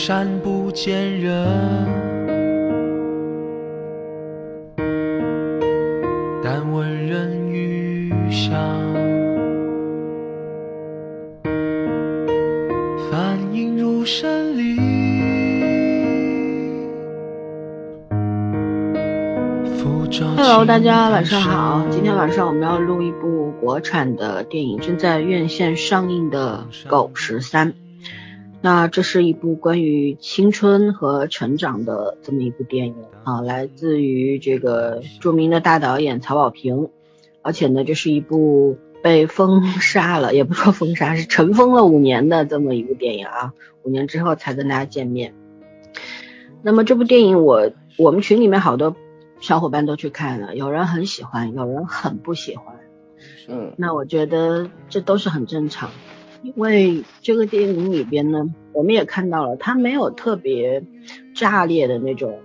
空山不见人，但闻人语响。梵音如声里，浮照 Hello，大家晚上好。今天晚上我们要录一部国产的电影，正在院线上映的《狗十三》。那这是一部关于青春和成长的这么一部电影啊，来自于这个著名的大导演曹保平，而且呢，这是一部被封杀了，也不说封杀，是尘封了五年的这么一部电影啊，五年之后才跟大家见面。那么这部电影我我们群里面好多小伙伴都去看了，有人很喜欢，有人很不喜欢。嗯那我觉得这都是很正常，因为这个电影里边呢，我们也看到了，它没有特别炸裂的那种，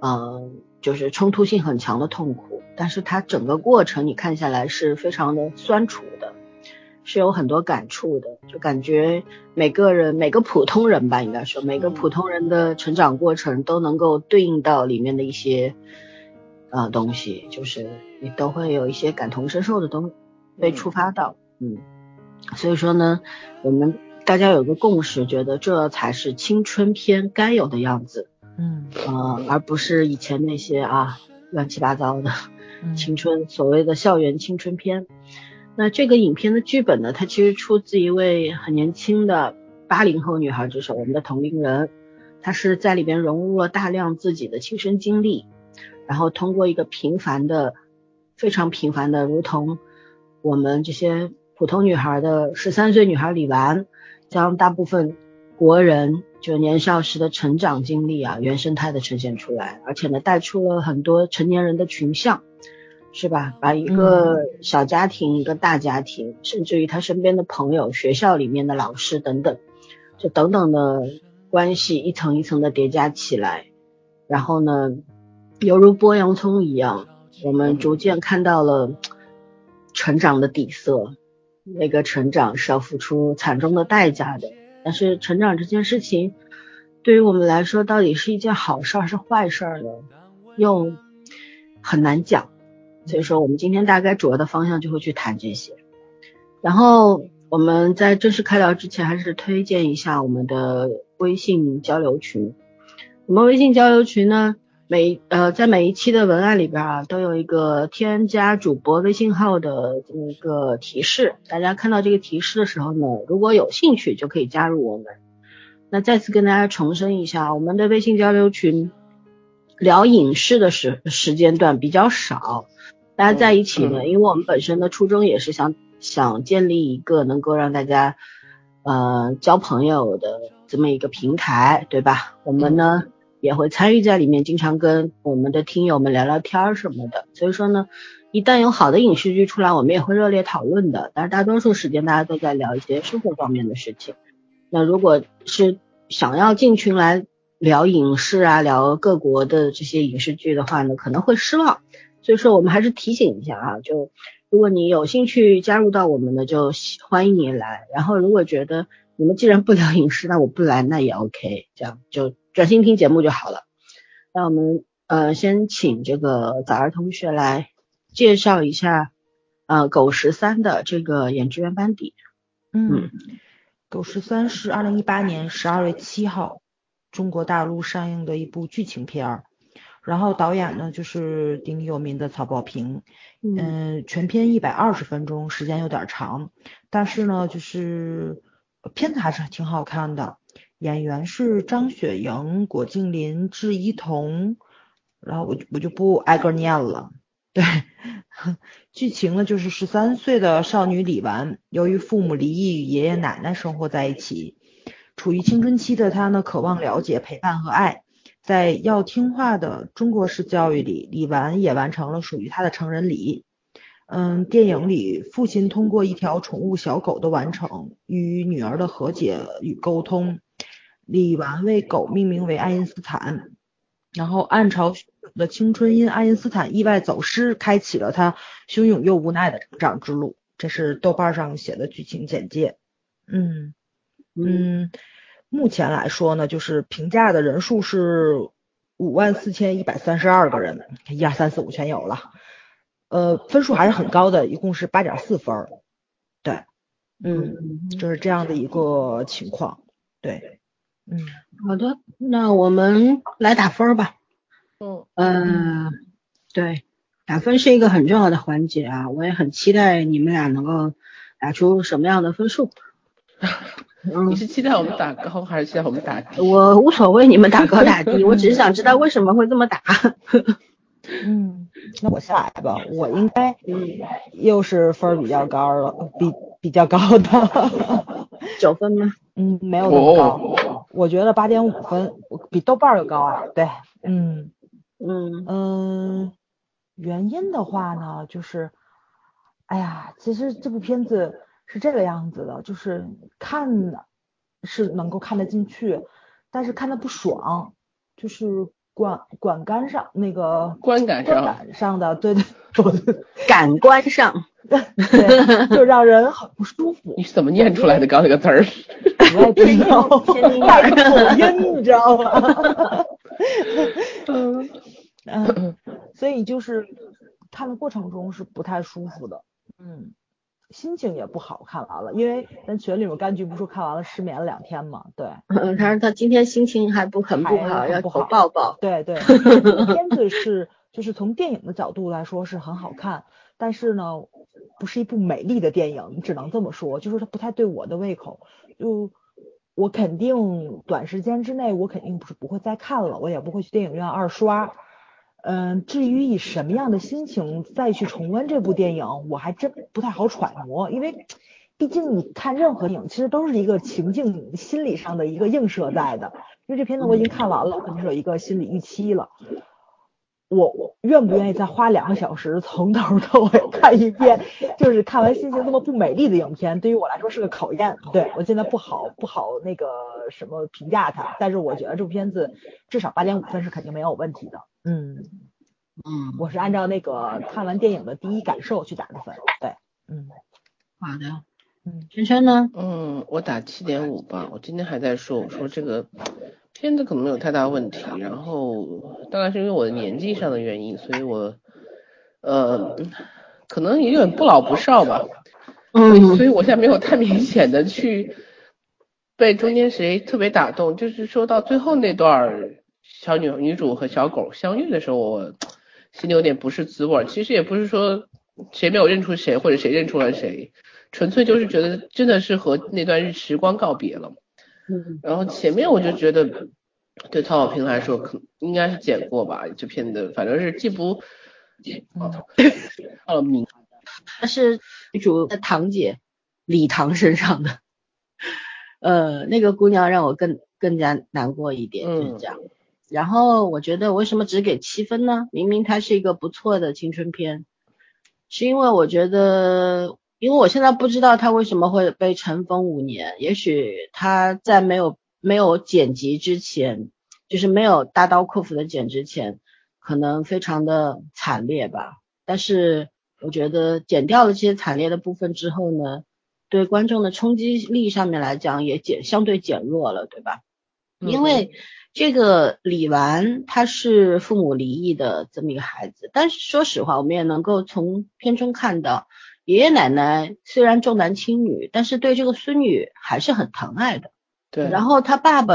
呃，就是冲突性很强的痛苦，但是它整个过程你看下来是非常的酸楚的，是有很多感触的，就感觉每个人每个普通人吧，应该说每个普通人的成长过程都能够对应到里面的一些呃东西，就是你都会有一些感同身受的东西被触发到，嗯，所以说呢，我们大家有个共识，觉得这才是青春片该有的样子，嗯呃，而不是以前那些啊乱七八糟的嗯青春所谓的校园青春片。那这个影片的剧本呢，它其实出自一位很年轻的八零后女孩之手，我们的同龄人，她是在里边融入了大量自己的亲身经历，然后通过一个平凡的、非常平凡的，如同我们这些普通女孩的十三岁女孩李纨，将大部分国人就年少时的成长经历啊，原生态的呈现出来，而且呢，带出了很多成年人的群像，是吧？把一个小家庭、一个大家庭，甚至于他身边的朋友、学校里面的老师等等，就等等的关系一层一层的叠加起来，然后呢，犹如剥洋葱一样，我们逐渐看到了成长的底色。那个成长是要付出惨重的代价的，但是成长这件事情，对于我们来说，到底是一件好事儿是坏事儿呢？又很难讲。所以说，我们今天大概主要的方向就会去谈这些。然后我们在正式开聊之前，还是推荐一下我们的微信交流群。我们微信交流群呢，每呃在每一期的文案里边啊，都有一个添加主播微信号的这么一个提示。大家看到这个提示的时候呢，如果有兴趣就可以加入我们。那再次跟大家重申一下，我们的微信交流群聊影视的时时间段比较少，大家在一起呢，因为我们本身的初衷也是想想建立一个能够让大家呃交朋友的这么一个平台，对吧？我们呢。也会参与在里面，经常跟我们的听友们聊聊天儿什么的。所以说呢，一旦有好的影视剧出来，我们也会热烈讨论的。但是大多数时间大家都在聊一些生活方面的事情。那如果是想要进群来聊影视啊，聊各国的这些影视剧的话呢，可能会失望。所以说我们还是提醒一下啊，就如果你有兴趣加入到我们的，就欢迎你来。然后如果觉得你们既然不聊影视，那我不来那也 OK，这样就。专心听节目就好了。那我们呃先请这个早儿同学来介绍一下呃狗十三的这个演职员班底。嗯，狗十三是二零一八年十二月七号中国大陆上映的一部剧情片儿，然后导演呢就是鼎鼎有名的曹保平。嗯，全片一百二十分钟，时间有点长，但是呢就是片子还是挺好看的。演员是张雪迎、郭敬林、智一彤，然后我就我就不挨个念了。对，剧情呢就是十三岁的少女李纨，由于父母离异，与爷爷奶奶生活在一起，处于青春期的她呢，渴望了解、陪伴和爱。在要听话的中国式教育里，李纨也完成了属于她的成人礼。嗯，电影里父亲通过一条宠物小狗的完成，与女儿的和解与沟通。李纨为狗命名为爱因斯坦，然后暗潮的青春因爱因斯坦意外走失，开启了他汹涌又无奈的成长之路。这是豆瓣上写的剧情简介。嗯嗯，目前来说呢，就是评价的人数是五万四千一百三十二个人，一二三四五全有了，呃，分数还是很高的，一共是八点四分儿。对，嗯，就是这样的一个情况。对，嗯，好的，那我们来打分吧。嗯呃，对，打分是一个很重要的环节啊，我也很期待你们俩能够打出什么样的分数。你是期待我们打高还是期待我们打低？我无所谓你们打高打低，我只是想知道为什么会这么打。嗯，那我下来吧，我应该又是分儿比较高了，比比较高的，九分吗？嗯，没有那么高，我觉得八点五分，比豆瓣儿要高啊。对，嗯嗯嗯，原因的话呢，就是，哎呀，其实这部片子是这个样子的，就是看是能够看得进去，但是看的不爽，就是管管杆上那个观感上观感上的，对对对感官上，对，就让人很不舒服。你是怎么念出来的？刚那个词儿？我也不知道，天津带口音，你知道吗？嗯嗯，所以就是看的过程中是不太舒服的，嗯，心情也不好。看完了，因为咱群里面柑橘不是说看完了失眠了两天嘛，对，嗯，他说他今天心情还不很不好，要不好。抱抱。对对，片子是就是从电影的角度来说是很好看，但是呢，不是一部美丽的电影，只能这么说，就是它不太对。我的胃口。就我肯定短时间之内，我肯定不是不会再看了，我也不会去电影院二刷。嗯，至于以什么样的心情再去重温这部电影，我还真不太好揣摩，因为毕竟你看任何影，其实都是一个情境心理上的一个映射在的。因为这片子我已经看完了，我肯定是有一个心理预期了。我我愿不愿意再花两个小时从头到尾看一遍？就是看完心情这么不美丽的影片，对于我来说是个考验。对我现在不好不好那个什么评价它，但是我觉得这部片子至少八点五分是肯定没有问题的。嗯，嗯，我是按照那个看完电影的第一感受去打的分。对，嗯好的。嗯，圈圈呢？嗯，我打七点五吧。我今天还在说，我说这个片子可能没有太大问题，然后当然是因为我的年纪上的原因，所以我呃可能也有点不老不少吧。嗯所以我现在没有太明显的去被中间谁特别打动，就是说到最后那段儿小女女主和小狗相遇的时候，我心里有点不是滋味儿。其实也不是说谁没有认出谁，或者谁认出了谁，纯粹就是觉得真的是和那段日时光告别了。嗯然后前面我就觉得，对曹保平来说，可应该是剪过吧，这片子反正是既不，哦，到了名，她是女主的堂姐李唐身上的，呃，那个姑娘让我更更加难过一点，就是这样。然后我觉得为什么只给七分呢？明明它是一个不错的青春片，是因为我觉得，因为我现在不知道他为什么会被尘封五年，也许他在没有没有剪辑之前，就是没有大刀阔斧的剪之前，可能非常的惨烈吧。但是我觉得剪掉了这些惨烈的部分之后呢，对观众的冲击力上面来讲也减相对减弱了，对吧？因为这个李纨她是父母离异的这么一个孩子，但是说实话，我们也能够从片中看到，爷爷奶奶虽然重男轻女，但是对这个孙女还是很疼爱的。对，然后他爸爸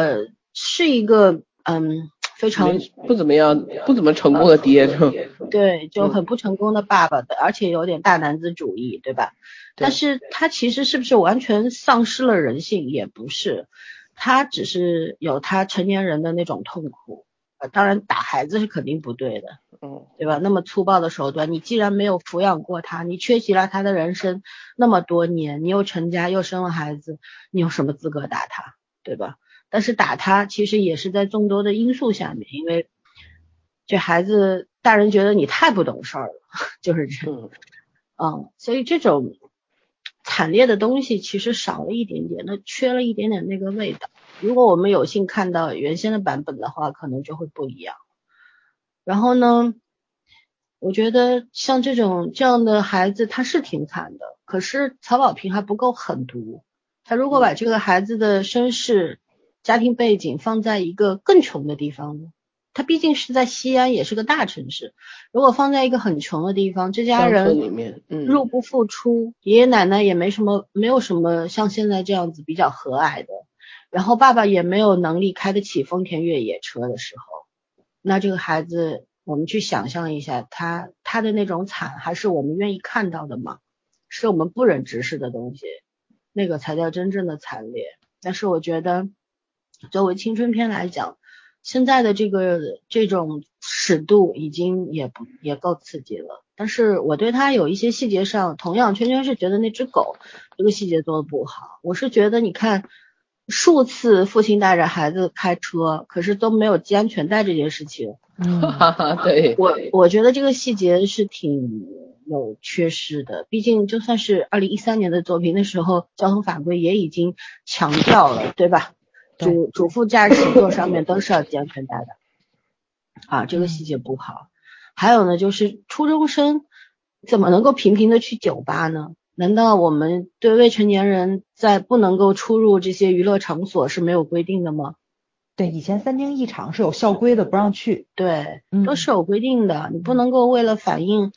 是一个嗯非常不怎么样，不怎么成功的爹，就对就很不成功的爸爸的，而且有点大男子主义，对吧？对但是他其实是不是完全丧失了人性？也不是，他只是有他成年人的那种痛苦。呃，当然打孩子是肯定不对的，嗯，对吧？那么粗暴的手段，你既然没有抚养过他，你缺席了他的人生那么多年，你又成家又生了孩子，你有什么资格打他，对吧？但是打他其实也是在众多的因素下面，因为这孩子大人觉得你太不懂事儿了，就是这样。嗯，嗯，所以这种惨烈的东西其实少了一点点，那缺了一点点那个味道。如果我们有幸看到原先的版本的话，可能就会不一样。然后呢，我觉得像这种这样的孩子，他是挺惨的。可是曹保平还不够狠毒，他如果把这个孩子的身世家庭背景放在一个更穷的地方呢？他毕竟是在西安，也是个大城市。如果放在一个很穷的地方，这家人里面，嗯，入不敷出，爷爷奶奶也没什么，没有什么像现在这样子比较和蔼的。然后爸爸也没有能力开得起丰田越野车的时候，那这个孩子，我们去想象一下，他他的那种惨，还是我们愿意看到的吗？是我们不忍直视的东西，那个才叫真正的惨烈。但是我觉得，作为青春片来讲，现在的这个这种尺度已经也不也够刺激了。但是我对他有一些细节上，同样圈圈是觉得那只狗这个细节做的不好。我是觉得你看。数次父亲带着孩子开车，可是都没有系安全带这件事情。嗯，对我我觉得这个细节是挺有缺失的。毕竟就算是二零一三年的作品，那时候交通法规也已经强调了，对吧？主主副驾驶座上面都是要系安全带的。啊，这个细节不好。还有呢，就是初中生怎么能够频频的去酒吧呢？难道我们对未成年人在不能够出入这些娱乐场所是没有规定的吗？对，以前三厅一场是有校规的，不让去。对，都是有规定的，你不能够为了反映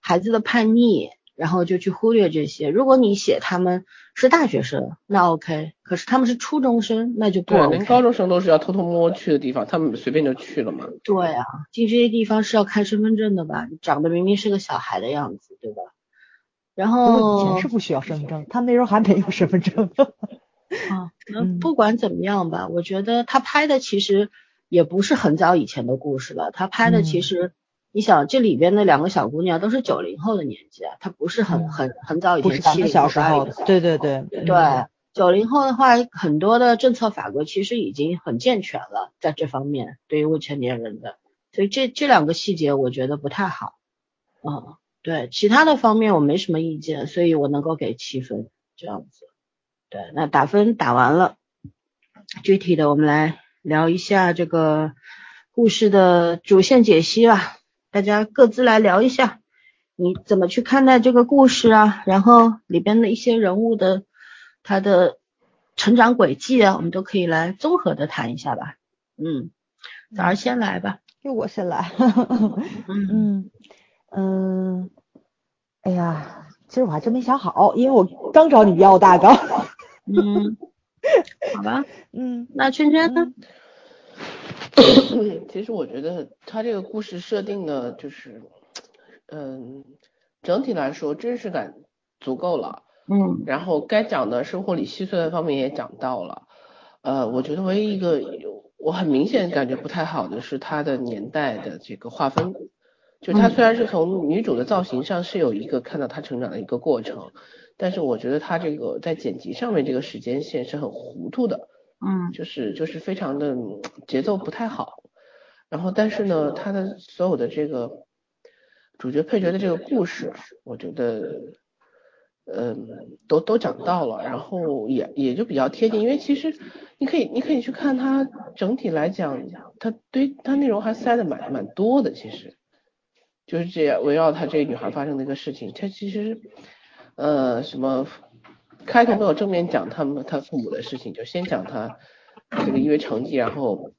孩子的叛逆，然后就去忽略这些。如果你写他们是大学生，那 OK，可是他们是初中生，那就不 OK。连高中生都是要偷偷摸摸去的地方，他们随便就去了嘛。对啊，进这些地方是要看身份证的吧？长得明明是个小孩的样子，对吧？然后以前是不需要身份证，他那时候还没有身份证。啊，那不管怎么样吧，我觉得他拍的其实也不是很早以前的故事了。他拍的其实，你想这里边的两个小姑娘都是九零后的年纪啊，她不是很很很早以前七零小时候。对对对对，九零后的话，很多的政策法规其实已经很健全了，在这方面对于未成年人的，所以这这两个细节我觉得不太好。嗯。对其他的方面我没什么意见，所以我能够给七分这样子。对，那打分打完了，具体的我们来聊一下这个故事的主线解析吧。大家各自来聊一下，你怎么去看待这个故事啊？然后里边的一些人物的他的成长轨迹啊，我们都可以来综合的谈一下吧。嗯，早上先来吧，就我先来。嗯。嗯，哎呀，其实我还真没想好，因为我刚找你要大纲。嗯，好吧，嗯，那圈圈呢？其实我觉得他这个故事设定的，就是，嗯，整体来说真实感足够了。嗯，然后该讲的生活里细碎的方面也讲到了。呃，我觉得唯一一个我很明显感觉不太好的是他的年代的这个划分。就她虽然是从女主的造型上是有一个看到她成长的一个过程，但是我觉得她这个在剪辑上面这个时间线是很糊涂的，嗯，就是就是非常的节奏不太好。然后但是呢，她的所有的这个主角配角的这个故事，我觉得，嗯，都都讲到了，然后也也就比较贴近，因为其实你可以你可以去看它整体来讲，它对它内容还塞的蛮蛮多的，其实。就是这样，围绕她这个女孩发生的一个事情，她其实，呃，什么开头没有正面讲他们他父母的事情，就先讲他这个因为成绩，然后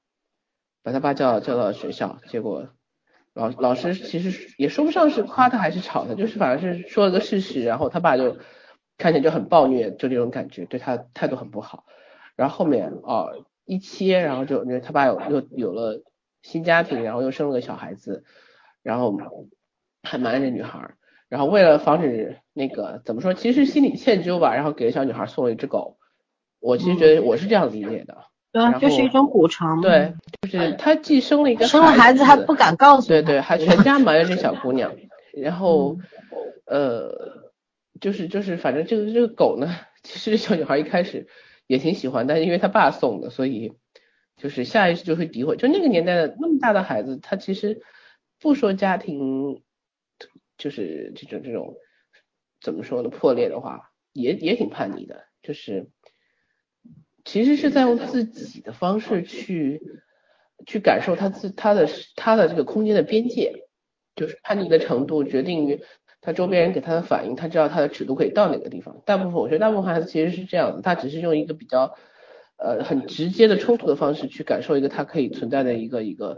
把他爸叫叫到学校，结果老老师其实也说不上是夸他还是吵他，就是反正是说了个事实，然后他爸就看起来就很暴虐，就这种感觉，对他态度很不好。然后后面哦一切，然后就因为他爸有又有了新家庭，然后又生了个小孩子。然后还瞒着女孩，然后为了防止那个怎么说，其实心里歉疚吧，然后给小女孩送了一只狗。我其实觉得我是这样理解的，对啊，就是一种补偿。对，就是他既生了一个生了孩子还不敢告诉，对对，还全家瞒着这小姑娘。然后呃，就是就是反正这个这个狗呢，其实小女孩一开始也挺喜欢，但是因为他爸送的，所以就是下意识就会诋毁。就那个年代的那么大的孩子，他其实。不说家庭，就是这种这种怎么说呢？破裂的话，也也挺叛逆的。就是其实是在用自己的方式去去感受他自他的他的这个空间的边界，就是叛逆的程度决定于他周边人给他的反应，他知道他的尺度可以到哪个地方。大部分我觉得大部分孩子其实是这样的，他只是用一个比较呃很直接的冲突的方式去感受一个它可以存在的一个一个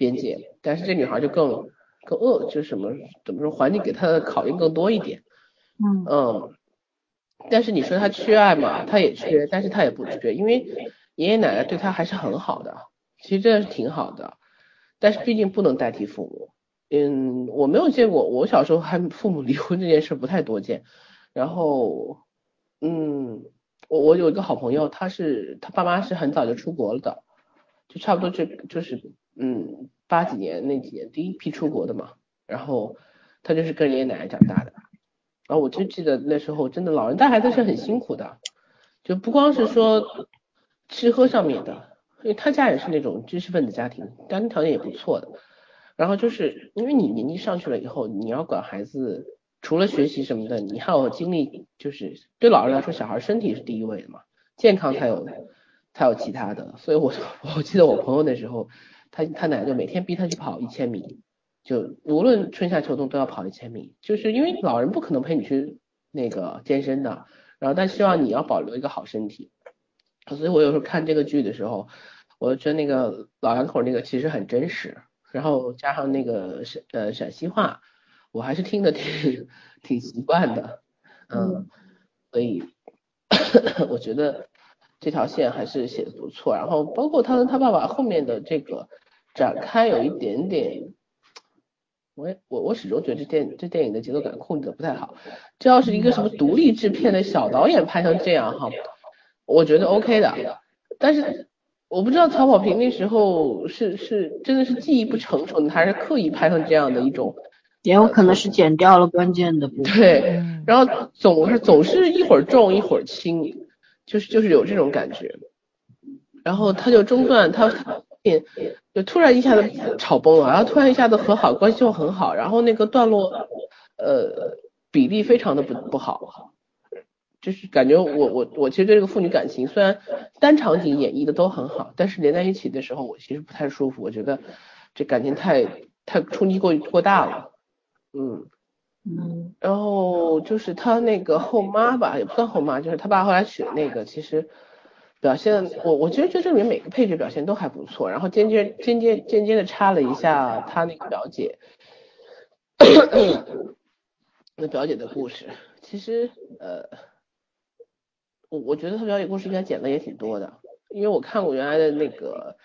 边界，但是这女孩就更更恶，就是什么怎么说，环境给她的考验更多一点，嗯嗯，但是你说她缺爱嘛，她也缺，但是她也不缺，因为爷爷奶奶对她还是很好的，其实真的是挺好的，但是毕竟不能代替父母。嗯，我没有见过，我小时候还父母离婚这件事不太多见。然后，嗯，我我有一个好朋友，他是他爸妈是很早就出国了的，就差不多就就是嗯八几年那几年第一批出国的嘛。然后他就是跟爷爷奶奶长大的。然后我就记得那时候真的老人带孩子是很辛苦的，就不光是说吃喝上面的，因为他家也是那种知识分子家庭，家庭条件也不错的。然后就是因为你年纪上去了以后，你要管孩子，除了学习什么的，你还有精力，就是对老人来说，小孩身体是第一位的嘛，健康才有才有其他的。所以我 我记得我朋友那时候，他他奶奶就每天逼他去跑一千米，就无论春夏秋冬都要跑一千米，就是因为老人不可能陪你去那个健身的，然后但希望你要保留一个好身体。所以我有时候看这个剧的时候，我觉得那个老两口那个其实很真实。然后加上那个陕呃陕西话，我还是听的挺挺习惯的，嗯，所以 我觉得这条线还是写的不错。然后包括他跟他爸爸后面的这个展开有一点点，我我我始终觉得这电这电影的节奏感控制的不太好。这要是一个什么独立制片的小导演拍成这样哈，我觉得 OK 的，但是。我不知道曹保平那时候是是真的是记忆不成熟呢，还是刻意拍成这样的一种，也有可能是剪掉了关键的部分。对，然后总是总是一会儿重一会儿轻，就是就是有这种感觉。然后他就中断，他就突然一下子吵崩了，然后突然一下子和好，关系又很好，然后那个段落呃比例非常的不不好。就是感觉我我我其实对这个父女感情虽然单场景演绎的都很好，但是连在一起的时候我其实不太舒服，我觉得这感情太太冲击过过大了，嗯嗯，然后就是他那个后妈吧，也不算后妈，就是他爸后来娶的那个，其实表现我我其实觉得这里面每个配角表现都还不错，然后间接间接间接的插了一下他那个表姐，那表姐的故事，其实呃。我我觉得他表姐故事应该剪的也挺多的，因为我看过原来的那个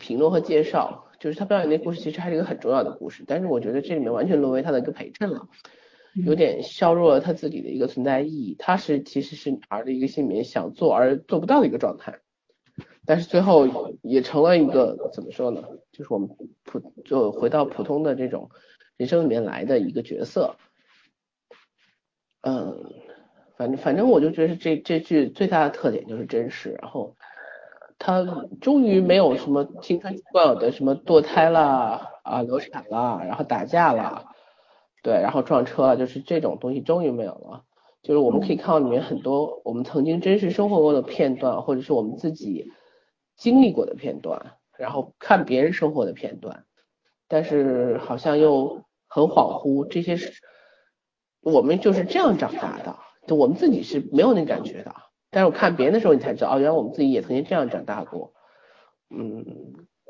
评论和介绍，就是他表演那故事其实还是一个很重要的故事，但是我觉得这里面完全沦为他的一个陪衬了，有点削弱了他自己的一个存在意义。他是其实是女孩的一个心里面想做而做不到的一个状态，但是最后也成了一个怎么说呢？就是我们普就回到普通的这种人生里面来的一个角色，嗯。反正反正我就觉得这这剧最大的特点就是真实，然后他终于没有什么青春期惯有的什么堕胎啦啊流产啦，然后打架啦，对，然后撞车了，就是这种东西终于没有了。就是我们可以看到里面很多我们曾经真实生活过的片段，或者是我们自己经历过的片段，然后看别人生活的片段，但是好像又很恍惚，这些是我们就是这样长大的。就我们自己是没有那感觉的，但是我看别人的时候，你才知道哦，原来我们自己也曾经这样长大过。嗯，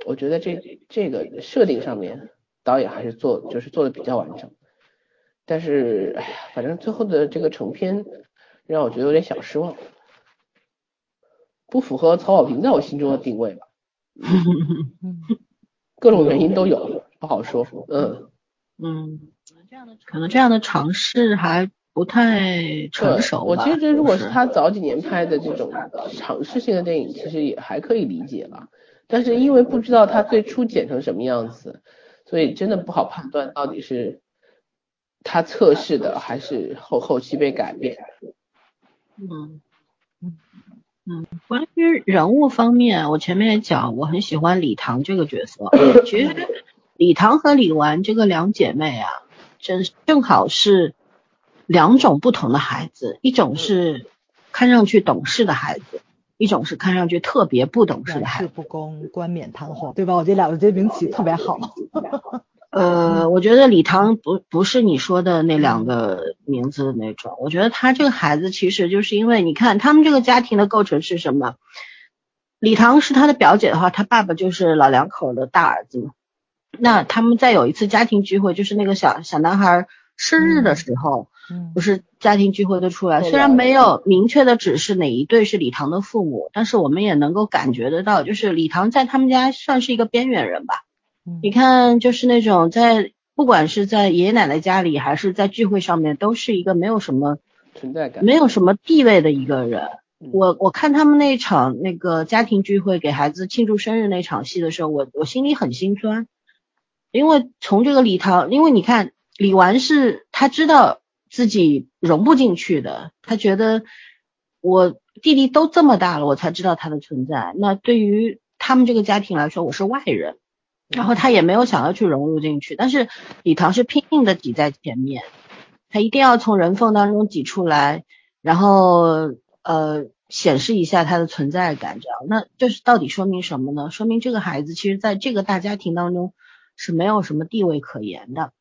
我觉得这这个设定上面导演还是做就是做的比较完整，但是哎呀，反正最后的这个成片让我觉得有点小失望，不符合曹保平在我心中的定位吧。各种原因都有，不好说。嗯嗯，可能这样的尝试还。不太成熟。我其实如果是他早几年拍的这种尝试性的电影，其实也还可以理解吧。但是因为不知道他最初剪成什么样子，所以真的不好判断到底是他测试的还是后后期被改变。嗯嗯嗯，关于人物方面，我前面也讲，我很喜欢李唐这个角色。其实李唐和李纨这个两姐妹啊，正正好是。两种不同的孩子，一种是看上去懂事的孩子，一种是看上去特别不懂事的孩子。不公，冠冕堂皇，对吧？我觉得两个这名起特别好。呃，我觉得李唐不不是你说的那两个名字的那种。我觉得他这个孩子其实就是因为你看他们这个家庭的构成是什么？李唐是他的表姐的话，他爸爸就是老两口的大儿子嘛。那他们在有一次家庭聚会，就是那个小小男孩生日的时候，嗯不是家庭聚会都出来，对虽然没有明确的指示哪一对是李唐的父母，但是我们也能够感觉得到，就是李唐在他们家算是一个边缘人吧。嗯你看，就是那种在不管是在爷爷奶奶家里，还是在聚会上面，都是一个没有什么存在感。没有什么地位的一个人。嗯我我看他们那场那个家庭聚会给孩子庆祝生日那场戏的时候，我我心里很心酸，因为从这个李唐，因为你看李纨是他知道自己融不进去的，他觉得我弟弟都这么大了，我才知道他的存在。那对于他们这个家庭来说，我是外人，然后他也没有想要去融入进去，但是李唐是拼命的挤在前面，他一定要从人缝当中挤出来，然后呃显示一下他的存在感，这样，那这是到底说明什么呢？说明这个孩子其实在这个大家庭当中是没有什么地位可言的。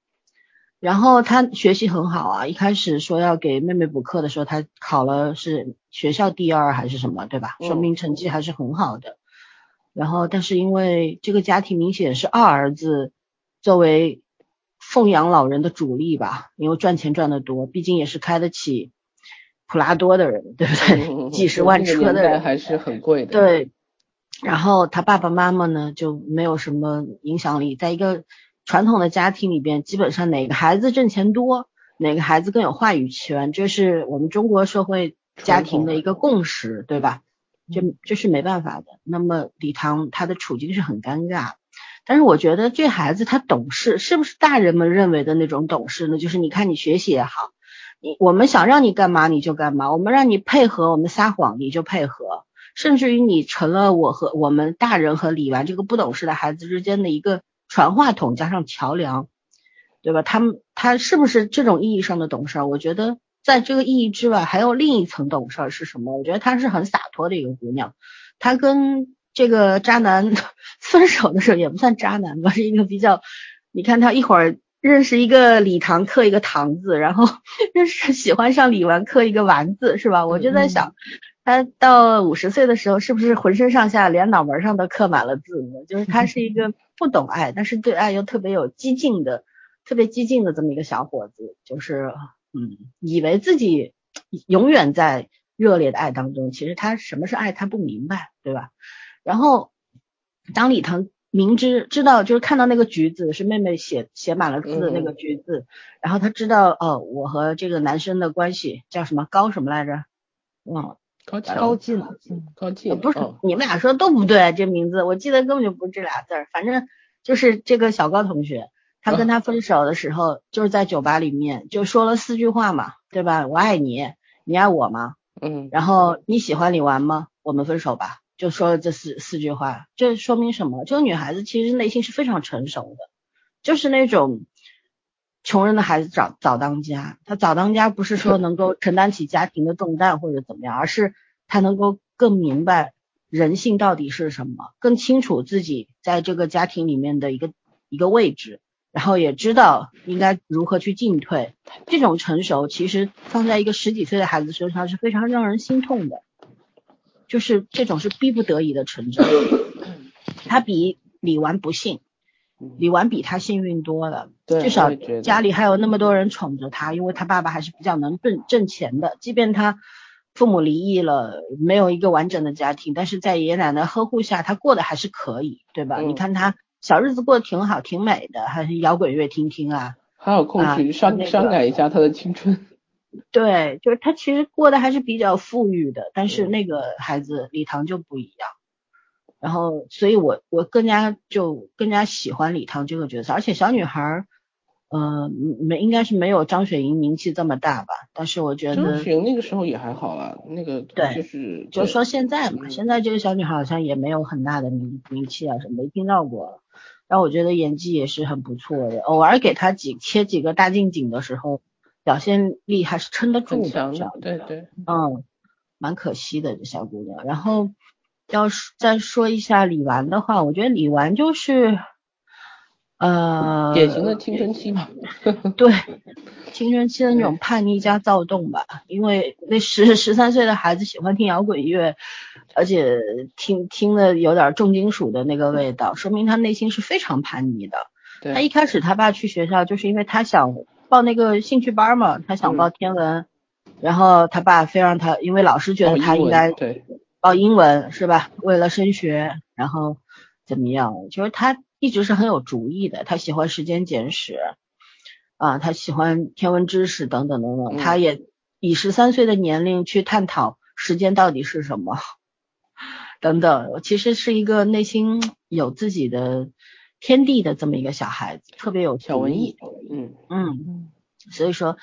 然后他学习很好啊，一开始说要给妹妹补课的时候，他考了是学校第二还是什么，对吧？嗯说明成绩还是很好的。然后，但是因为这个家庭明显是二儿子作为奉养老人的主力吧，因为赚钱赚得多，毕竟也是开得起普拉多的人，对不对？几十万车的人，还是很贵的。，对。然后他爸爸妈妈呢就没有什么影响力，在一个传统的家庭里边，基本上哪个孩子挣钱多，哪个孩子更有话语权，这是我们中国社会家庭的一个共识，对吧？这这是没办法的。那么李唐他的处境是很尴尬，但是我觉得这孩子他懂事，是不是大人们认为的那种懂事呢？就是你看你学习也好，你我们想让你干嘛你就干嘛，我们让你配合，我们撒谎你就配合，甚至于你成了我和我们大人和李纨这个不懂事的孩子之间的一个传话筒加上桥梁，对吧？他们他是不是这种意义上的懂事儿？我觉得在这个意义之外，还有另一层懂事儿是什么？我觉得她是很洒脱的一个姑娘，她跟这个渣男分手的时候也不算渣男吧，是一个比较，你看她一会儿认识一个李唐刻一个唐字，然后 认识喜欢上李纨刻一个纨字，是吧？我就在想。她到五十岁的时候，是不是浑身上下连脑门上都刻满了字呢？就是她是一个不懂爱，但是对爱又特别有激进的、特别激进的这么一个小伙子，就是嗯，以为自己永远在热烈的爱当中，其实他什么是爱，他不明白，对吧？然后当李唐明知知道，就是看到那个橘子是妹妹写写满了字的那个橘子，然后他知道哦，我和这个男生的关系叫什么高什么来着？忘了。高强高进，嗯高进呃不是哦，你们俩说都不对，这名字我记得根本就不是这俩字儿，反正就是这个小高同学，他跟他分手的时候，就是在酒吧里面就说了四句话嘛，对吧？我爱你，你爱我吗？嗯，然后你喜欢李纨吗？我们分手吧，就说了这四四句话，这说明什么？这个女孩子其实内心是非常成熟的，就是那种穷人的孩子早早当家。他早当家不是说能够承担起家庭的重担或者怎么样，而是他能够更明白人性到底是什么，更清楚自己在这个家庭里面的一个一个位置，然后也知道应该如何去进退。这种成熟其实放在一个十几岁的孩子身上是非常让人心痛的，就是这种是逼不得已的成长。他比李纨不幸，李纨比他幸运多了，对至少家里还有那么多人宠着他，因为他爸爸还是比较能挣挣钱的，即便他。父母离异了，没有一个完整的家庭，但是在爷爷奶奶呵护下，他过得还是可以，对吧？嗯你看他小日子过得挺好，挺美的，还是摇滚乐听听啊，还有空啊去伤那个伤感一下他的青春。对，就是他其实过得还是比较富裕的，但是嗯那个孩子李唐就不一样。然后，所以我我更加就更加喜欢李唐这个角色，而且小女孩儿，呃，没应该是没有张雪迎名气这么大吧？但是我觉张得，雪那个时候也还好啊，那个对就是就说现在嘛，嗯现在这个小女孩好像也没有很大的名名气啊，什么没听到过。然后我觉得演技也是很不错的，偶尔给她几切几个大近景的时候，表现力还是撑得住的，对对，嗯，蛮可惜的这小姑娘。然后要是再说一下李纨的话，我觉得李纨就是，呃，典型的青春期嘛。对青春期的那种叛逆加躁动吧。因为那十十三岁的孩子喜欢听摇滚乐，而且听听的有点重金属的那个味道，说明他内心是非常叛逆的。他一开始他爸去学校，就是因为他想报那个兴趣班嘛，他想报天文，然后他爸非让他，因为老师觉得他应该对报英文是吧？为了升学，然后怎么样？就是他一直是很有主意的，他喜欢时间简史啊，他喜欢天文知识等等等等，嗯他也以十三岁的年龄去探讨时间到底是什么等等，其实是一个内心有自己的天地的这么一个小孩子，特别有小文艺，嗯嗯。嗯所以说，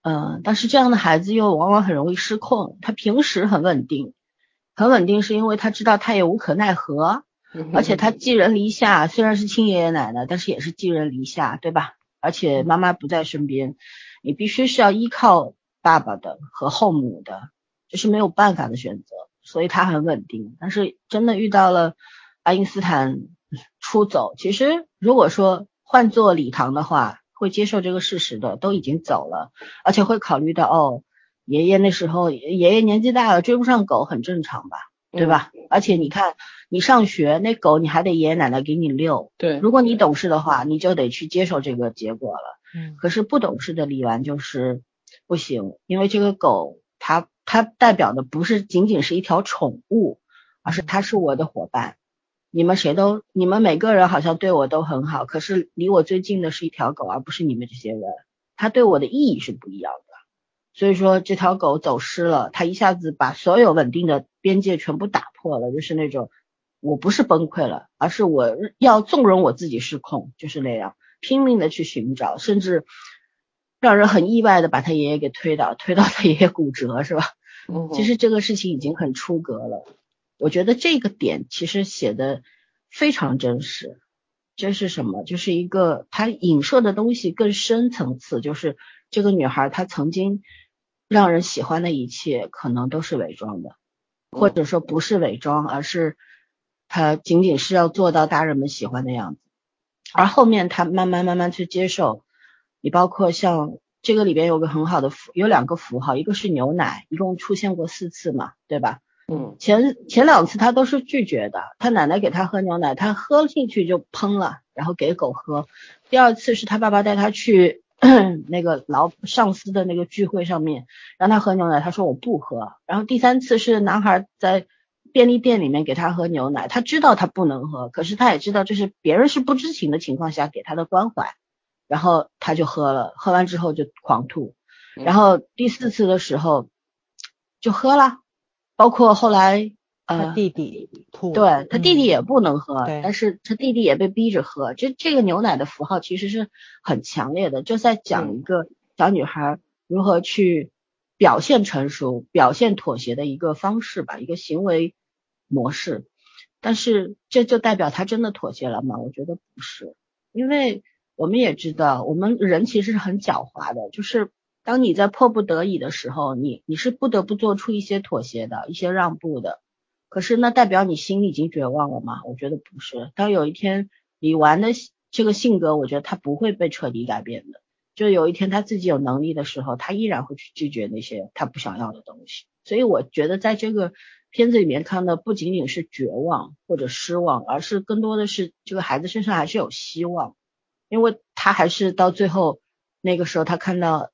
嗯，但是这样的孩子又往往很容易失控。他平时很稳定，很稳定是因为他知道他也无可奈何，嗯而且他寄人篱下，虽然是亲爷爷奶奶，但是也是寄人篱下，对吧？而且妈妈不在身边，你必须是要依靠爸爸的和后母的，这是没有办法的选择。所以他很稳定，但是真的遇到了爱因斯坦出走，其实如果说换做礼堂的话，会接受这个事实的，都已经走了，而且会考虑到哦，爷爷那时候爷爷年纪大了，追不上狗很正常吧，对吧？而且你看，你上学那狗你还得爷爷奶奶给你遛，对，如果你懂事的话，你就得去接受这个结果了。嗯可是不懂事的李纨就是不行，因为这个狗它它代表的不是仅仅是一条宠物，而是它是我的伙伴。你们谁都，你们每个人好像对我都很好，可是离我最近的是一条狗，而不是你们这些人。它对我的意义是不一样的。所以说这条狗走失了，它一下子把所有稳定的边界全部打破了，就是那种我不是崩溃了，而是我要纵容我自己失控，就是那样拼命的去寻找，甚至让人很意外的把他爷爷给推倒，推到他爷爷骨折，是吧？嗯其实这个事情已经很出格了。我觉得这个点其实写的非常真实。这是什么？就是一个它影射的东西更深层次，就是这个女孩她曾经让人喜欢的一切，可能都是伪装的，或者说不是伪装，而是他仅仅是要做到大人们喜欢的样子。而后面他慢慢慢慢去接受，你包括像这个里边有个很好的符，有两个符号，一个是牛奶，一共出现过四次嘛，对吧？嗯前前两次他都是拒绝的，他奶奶给他喝牛奶，他喝进去就喷了，然后给狗喝。第二次是他爸爸带他去 那个老上司的那个聚会上面，让他喝牛奶，他说我不喝。然后第三次是男孩在便利店里面给他喝牛奶，他知道他不能喝，可是他也知道这是别人是不知情的情况下给他的关怀，然后他就喝了，喝完之后就狂吐。然后第四次的时候就喝了。包括后来，他呃，弟弟吐，对他弟弟也不能喝，对但是他弟弟也被逼着喝。这这个牛奶的符号其实是很强烈的，就在讲一个小女孩如何去表现成熟、表现妥协的一个方式吧，一个行为模式。但是这就代表她真的妥协了吗？我觉得不是，因为我们也知道，我们人其实是很狡猾的，就是。当你在迫不得已的时候，你你是不得不做出一些妥协的、一些让步的。可是那代表你心里已经绝望了吗？我觉得不是。当有一天李纨的这个性格，我觉得他不会被彻底改变的。就有一天他自己有能力的时候，他依然会去拒绝那些他不想要的东西。所以我觉得在这个片子里面看的不仅仅是绝望或者失望，而是更多的是这个孩子身上还是有希望，因为他还是到最后那个时候他看到。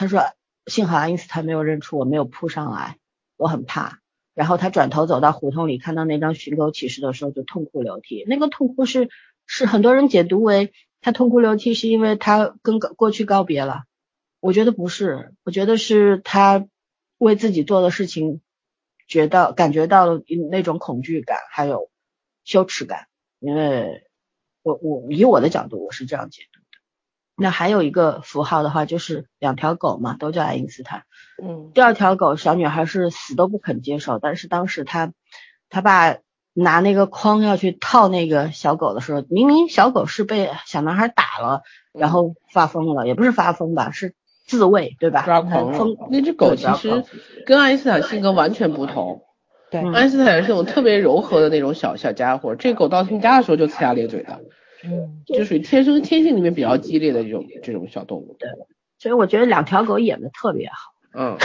他说：“幸好爱因斯坦没有认出我，没有扑上来，我很怕。”然后他转头走到胡同里，看到那张寻狗启事的时候，就痛哭流涕。那个痛哭是是很多人解读为他痛哭流涕是因为他跟过去告别了。我觉得不是，我觉得是他为自己做的事情觉得感觉到了那种恐惧感，还有羞耻感。因为我我以我的角度，我是这样解读。那还有一个符号的话，就是两条狗嘛，都叫爱因斯坦。嗯，第二条狗小女孩是死都不肯接受，但是当时她她爸拿那个筐要去套那个小狗的时候，明明小狗是被小男孩打了，然后发疯了，也不是发疯吧，是自卫，对吧？抓狂了。那只狗其实跟爱因斯坦性格完全不同。对，嗯爱因斯坦是那种特别柔和的那种小小家伙，这狗到他们家的时候就呲牙咧嘴的。嗯，就属于天生天性里面比较激烈的这种这种小动物。对，所以我觉得两条狗演的特别好，嗯，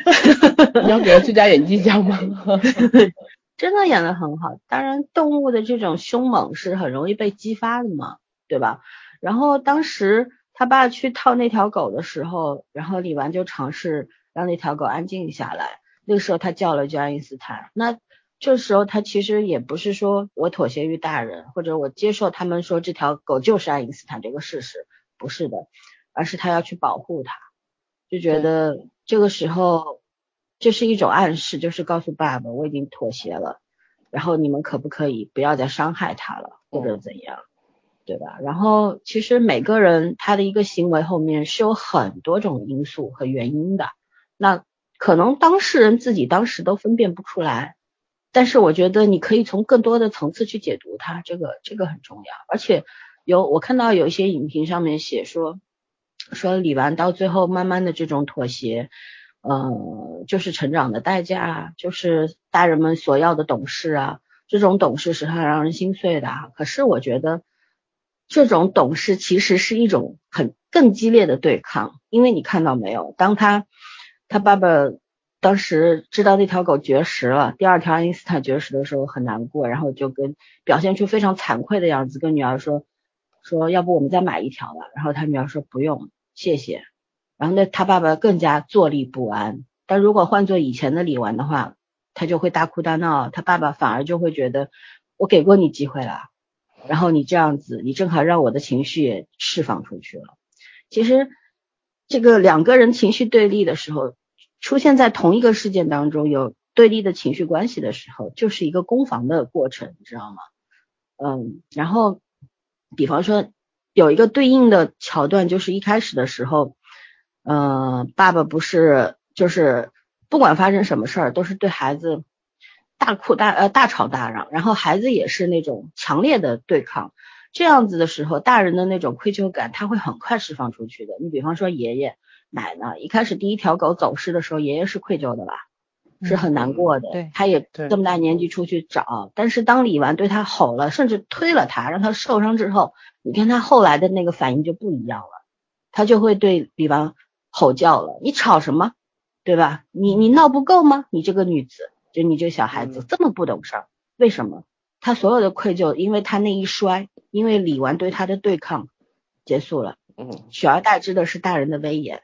你要给人最佳演技奖吗？真的演的很好。当然，动物的这种凶猛是很容易被激发的嘛，对吧？然后当时他爸去套那条狗的时候，然后李纨就尝试让那条狗安静下来。那个时候他叫了句爱因斯坦，那这时候他其实也不是说我妥协于大人，或者我接受他们说这条狗就是爱因斯坦这个事实，不是的，而是他要去保护它，就觉得这个时候这是一种暗示，就是告诉爸爸我已经妥协了，然后你们可不可以不要再伤害他了，或者怎样，对吧？然后其实每个人他的一个行为后面是有很多种因素和原因的，那。可能当事人自己当时都分辨不出来，但是我觉得你可以从更多的层次去解读它，这个这个很重要。而且有我看到有一些影评上面写说，说李纨到最后慢慢的这种妥协，呃，就是成长的代价，就是大人们所要的懂事啊，这种懂事是很让人心碎的。可是我觉得这种懂事其实是一种很更激烈的对抗，因为你看到没有，当他。他爸爸当时知道那条狗绝食了，第二条爱因斯坦绝食的时候很难过，然后就跟表现出非常惭愧的样子，跟女儿说说要不我们再买一条吧。然后他女儿说不用，谢谢。然后那他爸爸更加坐立不安。但如果换做以前的李纨的话，他就会大哭大闹，他爸爸反而就会觉得我给过你机会了，然后你这样子，你正好让我的情绪也释放出去了。其实。这个两个人情绪对立的时候，出现在同一个事件当中有对立的情绪关系的时候，就是一个攻防的过程，你知道吗？嗯，然后比方说有一个对应的桥段，就是一开始的时候，嗯，爸爸不是就是不管发生什么事儿，都是对孩子大哭大呃大吵大嚷，然后孩子也是那种强烈的对抗。这样子的时候，大人的那种愧疚感，他会很快释放出去的。你比方说爷爷奶奶，一开始第一条狗走失的时候，爷爷是愧疚的吧，是很难过的。对，他也这么大年纪出去找，但是当李纨对他吼了，甚至推了他，让他受伤之后，你看他后来的那个反应就不一样了，他就会对李纨吼叫了：“你吵什么？对吧？你你闹不够吗？你这个女子，就你这小孩子这么不懂事儿，为什么？”他所有的愧疚，因为他那一摔，因为李纨对他的对抗结束了，嗯，取而代之的是大人的威严。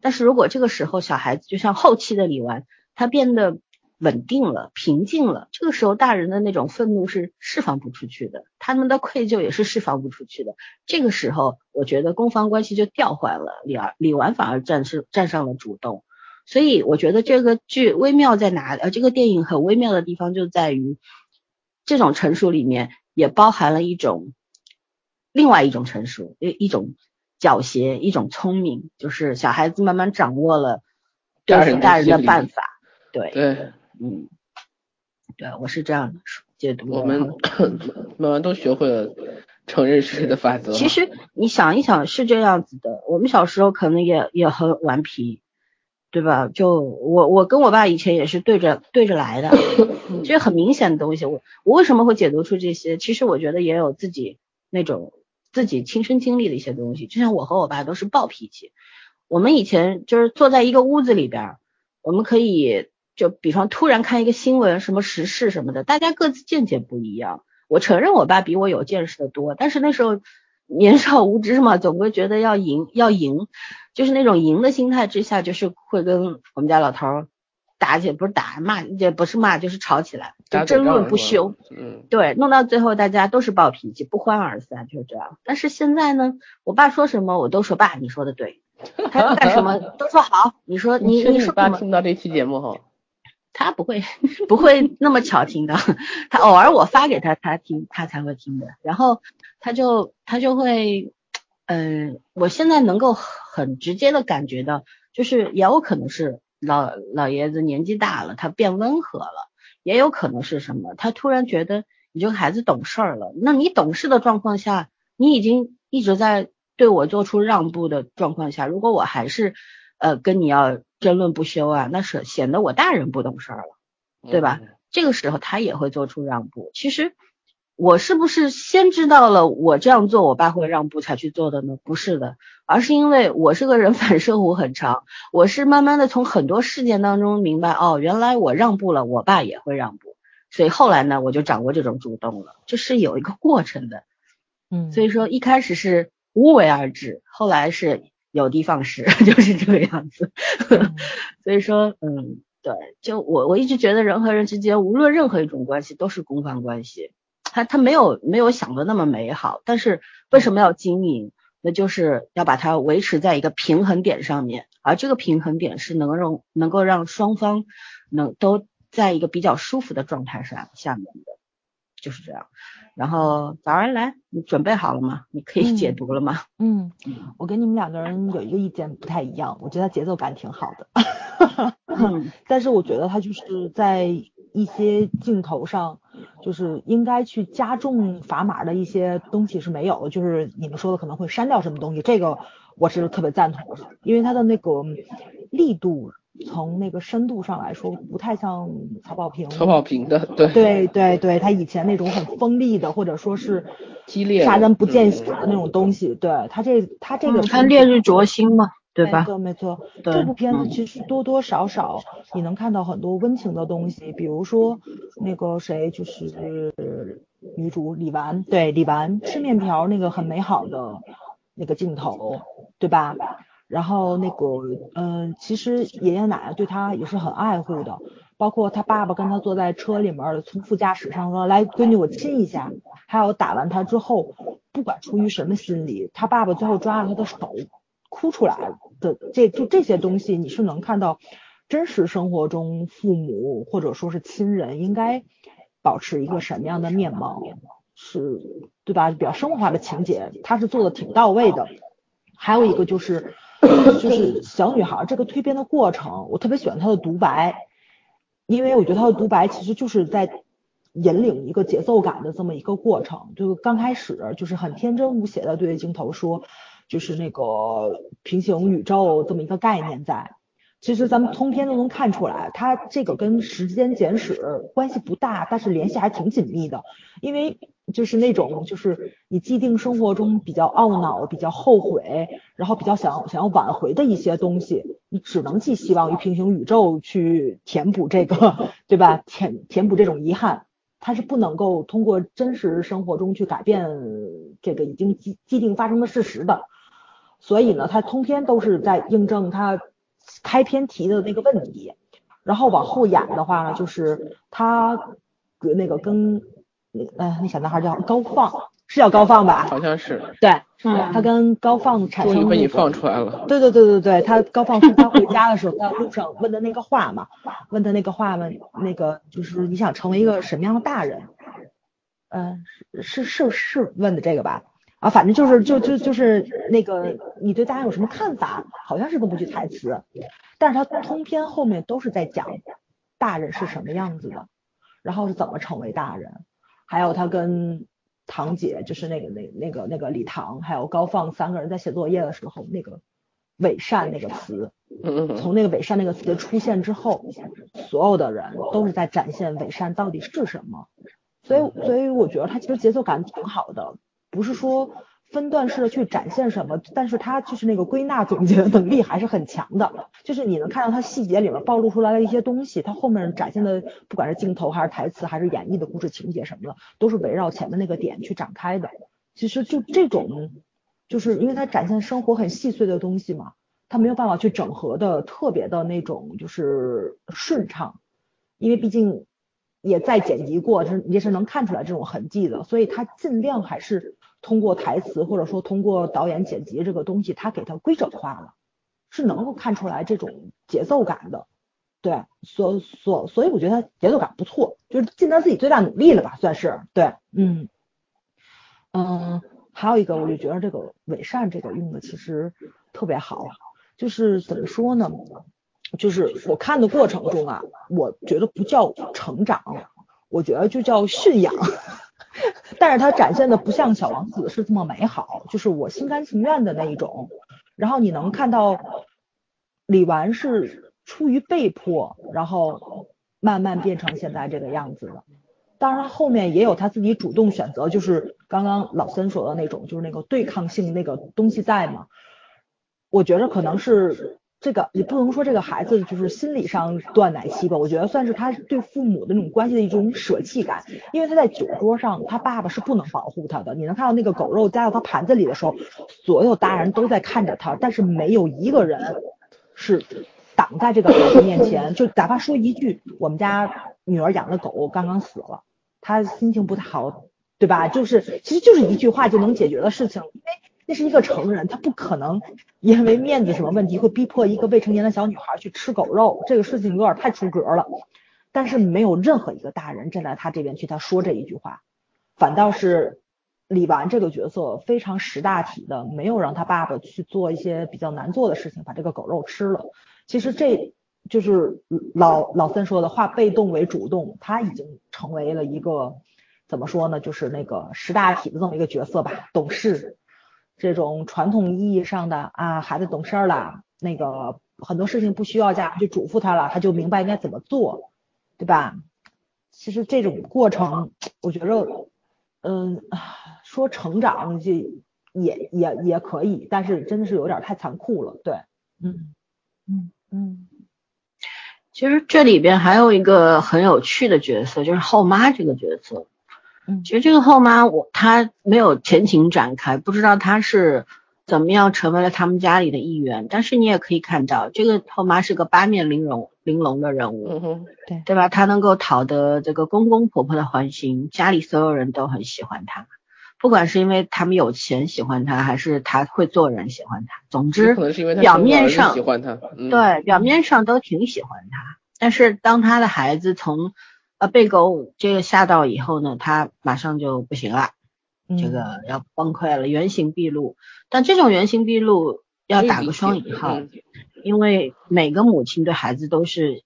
但是如果这个时候小孩子就像后期的李纨，他变得稳定了、平静了，这个时候大人的那种愤怒是释放不出去的，他们的愧疚也是释放不出去的。这个时候，我觉得攻防关系就调换了，李儿李纨反而战是站上了主动。所以我觉得这个剧微妙在哪？呃，这个电影很微妙的地方就在于。这种成熟里面也包含了一种另外一种成熟，一一种狡黠，一种聪明，就是小孩子慢慢掌握了对付大人的办法。对对，嗯，对我是这样的解读。我 们慢慢都学会了承认事实的法则。其实你想一想，是这样子的。我们小时候可能也也很顽皮。对吧？就我我跟我爸以前也是对着对着来的，这些很明显的东西。我我为什么会解读出这些？其实我觉得也有自己那种自己亲身经历的一些东西。就像我和我爸都是暴脾气，我们以前就是坐在一个屋子里边，我们可以就比方突然看一个新闻，什么时事什么的，大家各自见解不一样。我承认我爸比我有见识的多，但是那时候。年少无知嘛，总归觉得要赢，要赢，就是那种赢的心态之下，就是会跟我们家老头打起来，不是打骂，也不是骂，就是吵起来，就争论不休。嗯，对，弄到最后大家都是暴脾气，不欢而散，就是这样。但是现在呢，我爸说什么我都说爸，你说的对，他要干什么 都说好，你说你你说爸听到这期节目后。他不会 不会那么巧听到，他偶尔我发给他，他听他才会听的。然后他就他就会，嗯，我现在能够很直接的感觉到，就是也有可能是老老爷子年纪大了，他变温和了，也有可能是什么，他突然觉得你这个孩子懂事了。那你懂事的状况下，你已经一直在对我做出让步的状况下，如果我还是呃跟你要。争论不休啊，那是显得我大人不懂事儿了，对吧？这个时候他也会做出让步。其实我是不是先知道了我这样做我爸会让步才去做的呢？不是的，而是因为我是个人反射弧很长，我是慢慢的从很多事件当中明白，哦，原来我让步了，我爸也会让步，所以后来呢，我就掌握这种主动了，这是有一个过程的，嗯，所以说一开始是无为而治，后来是有的放矢，就是这个样子，所以说，嗯，对，就我我一直觉得人和人之间无论任何一种关系都是攻防关系。他他没有没有想的那么美好，但是为什么要经营？那就是要把它维持在一个平衡点上面，而这个平衡点是能让能够让双方能都在一个比较舒服的状态上下面的，就是这样。然后早上来，你准备好了吗？你可以解读了吗？嗯，我跟你们两个人有一个意见不太一样，我觉得节奏感挺好的，但是我觉得他就是在。一些镜头上，就是应该去加重砝码的一些东西是没有，就是你们说的可能会删掉什么东西，这个我是特别赞同的，因为它的那个力度从那个深度上来说，不太像曹保平。曹保平的，对对对对，他以前那种很锋利的，或者说是激烈、杀人不见血的那种东西，对他这他这个，他烈日灼心嘛。对吧？没错没错，这部片子其实多多少少你能看到很多温情的东西，比如说那个谁就是女主李纨，对李纨吃面条那个很美好的那个镜头，对吧？然后那个嗯，其实爷爷奶奶对他也是很爱护的，包括他爸爸跟他坐在车里面，从副驾驶上说来闺女我亲一下，还有打完他之后，不管出于什么心理，他爸爸最后抓了他的手。哭出来的这就这些东西，你是能看到真实生活中父母或者说是亲人应该保持一个什么样的面貌，是对吧？比较生活化的情节，他是做的挺到位的。还有一个就是 就是小女孩这个蜕变的过程，我特别喜欢她的独白，因为我觉得她的独白其实就是在引领一个节奏感的这么一个过程。就刚开始就是很天真无邪的对着镜头说。就是那个平行宇宙这么一个概念在，其实咱们通篇都能看出来，它这个跟时间简史关系不大，但是联系还挺紧密的。因为就是那种就是你既定生活中比较懊恼、比较后悔，然后比较想想要挽回的一些东西，你只能寄希望于平行宇宙去填补这个，对吧？填填补这种遗憾。它是不能够通过真实生活中去改变这个已经既既定发生的事实的。所以呢，他通篇都是在印证他开篇提的那个问题，然后往后演的话呢，就是他那个跟呃那小男孩叫高放，是叫高放吧？好像是。对，他跟高放产生。终于被你放出来了。对对对对对，他高放送他回家的时候，在路上问的那个话嘛，问的那个话嘛，那个就是你想成为一个什么样的大人？嗯，是是是问的这个吧？啊，反正就是就就就是那个，你对大家有什么看法？好像是这么句台词，但是他通篇后面都是在讲大人是什么样子的，然后是怎么成为大人，还有他跟堂姐，就是那个那那个那个李唐还有高放三个人在写作业的时候，那个伪善那个词，从那个伪善那个词出现之后，所有的人都是在展现伪善到底是什么，所以所以我觉得他其实节奏感挺好的。不是说分段式的去展现什么，但是他就是那个归纳总结的能力还是很强的。就是你能看到他细节里面暴露出来的一些东西，他后面展现的不管是镜头还是台词还是演绎的故事情节什么的，都是围绕前面那个点去展开的。其实就这种，就是因为他展现生活很细碎的东西嘛，他没有办法去整合的特别的那种就是顺畅，因为毕竟。也在剪辑过，是也是能看出来这种痕迹的，所以他尽量还是通过台词或者说通过导演剪辑这个东西，他给它规整化了，是能够看出来这种节奏感的。对，所所所以我觉得他节奏感不错，就是尽他自己最大努力了吧，算是对，嗯嗯，还有一个我就觉得这个伪善这个用的其实特别好，就是怎么说呢？就是我看的过程中啊，我觉得不叫成长，我觉得就叫驯养。但是它展现的不像小王子是这么美好，就是我心甘情愿的那一种。然后你能看到李纨是出于被迫，然后慢慢变成现在这个样子的。当然，后面也有他自己主动选择，就是刚刚老森说的那种，就是那个对抗性那个东西在嘛。我觉得可能是这个，也不能说这个孩子就是心理上断奶期吧。我觉得算是他对父母的那种关系的一种舍弃感，因为他在酒桌上，他爸爸是不能保护他的。你能看到那个狗肉加到他盘子里的时候，所有大人都在看着他，但是没有一个人是挡在这个孩子面前，就哪怕说一句：“我们家女儿养的狗刚刚死了，他心情不太好，对吧？”就是其实就是一句话就能解决的事情，因为。那是一个成人，他不可能因为面子什么问题会逼迫一个未成年的小女孩去吃狗肉，这个事情有点太出格了。但是没有任何一个大人站在他这边去他说这一句话，反倒是李纨这个角色非常识大体的，没有让他爸爸去做一些比较难做的事情，把这个狗肉吃了。其实这就是老老三说的化被动为主动，他已经成为了一个怎么说呢，就是那个识大体的这么一个角色吧，懂事。这种传统意义上的啊，孩子懂事了，那个很多事情不需要家长去嘱咐他了，他就明白应该怎么做，对吧？其实这种过程，我觉得，嗯，说成长就也也也可以，但是真的是有点太残酷了，对，嗯嗯嗯。其实这里边还有一个很有趣的角色，就是后妈这个角色。嗯，其实这个后妈我她没有前情展开，不知道她是怎么样成为了他们家里的一员。但是你也可以看到，这个后妈是个八面玲珑玲珑的人物，嗯，对对吧？她能够讨得这个公公婆婆的欢心，家里所有人都很喜欢她，不管是因为他们有钱喜欢她，还是她会做人喜欢她。总之，表面上喜欢她，对，表面上都挺喜欢她。但是当她的孩子从呃，被狗这个吓到以后呢，他马上就不行了，这个要崩溃了，原形毕露。但这种原形毕露要打个双引号，因为每个母亲对孩子都是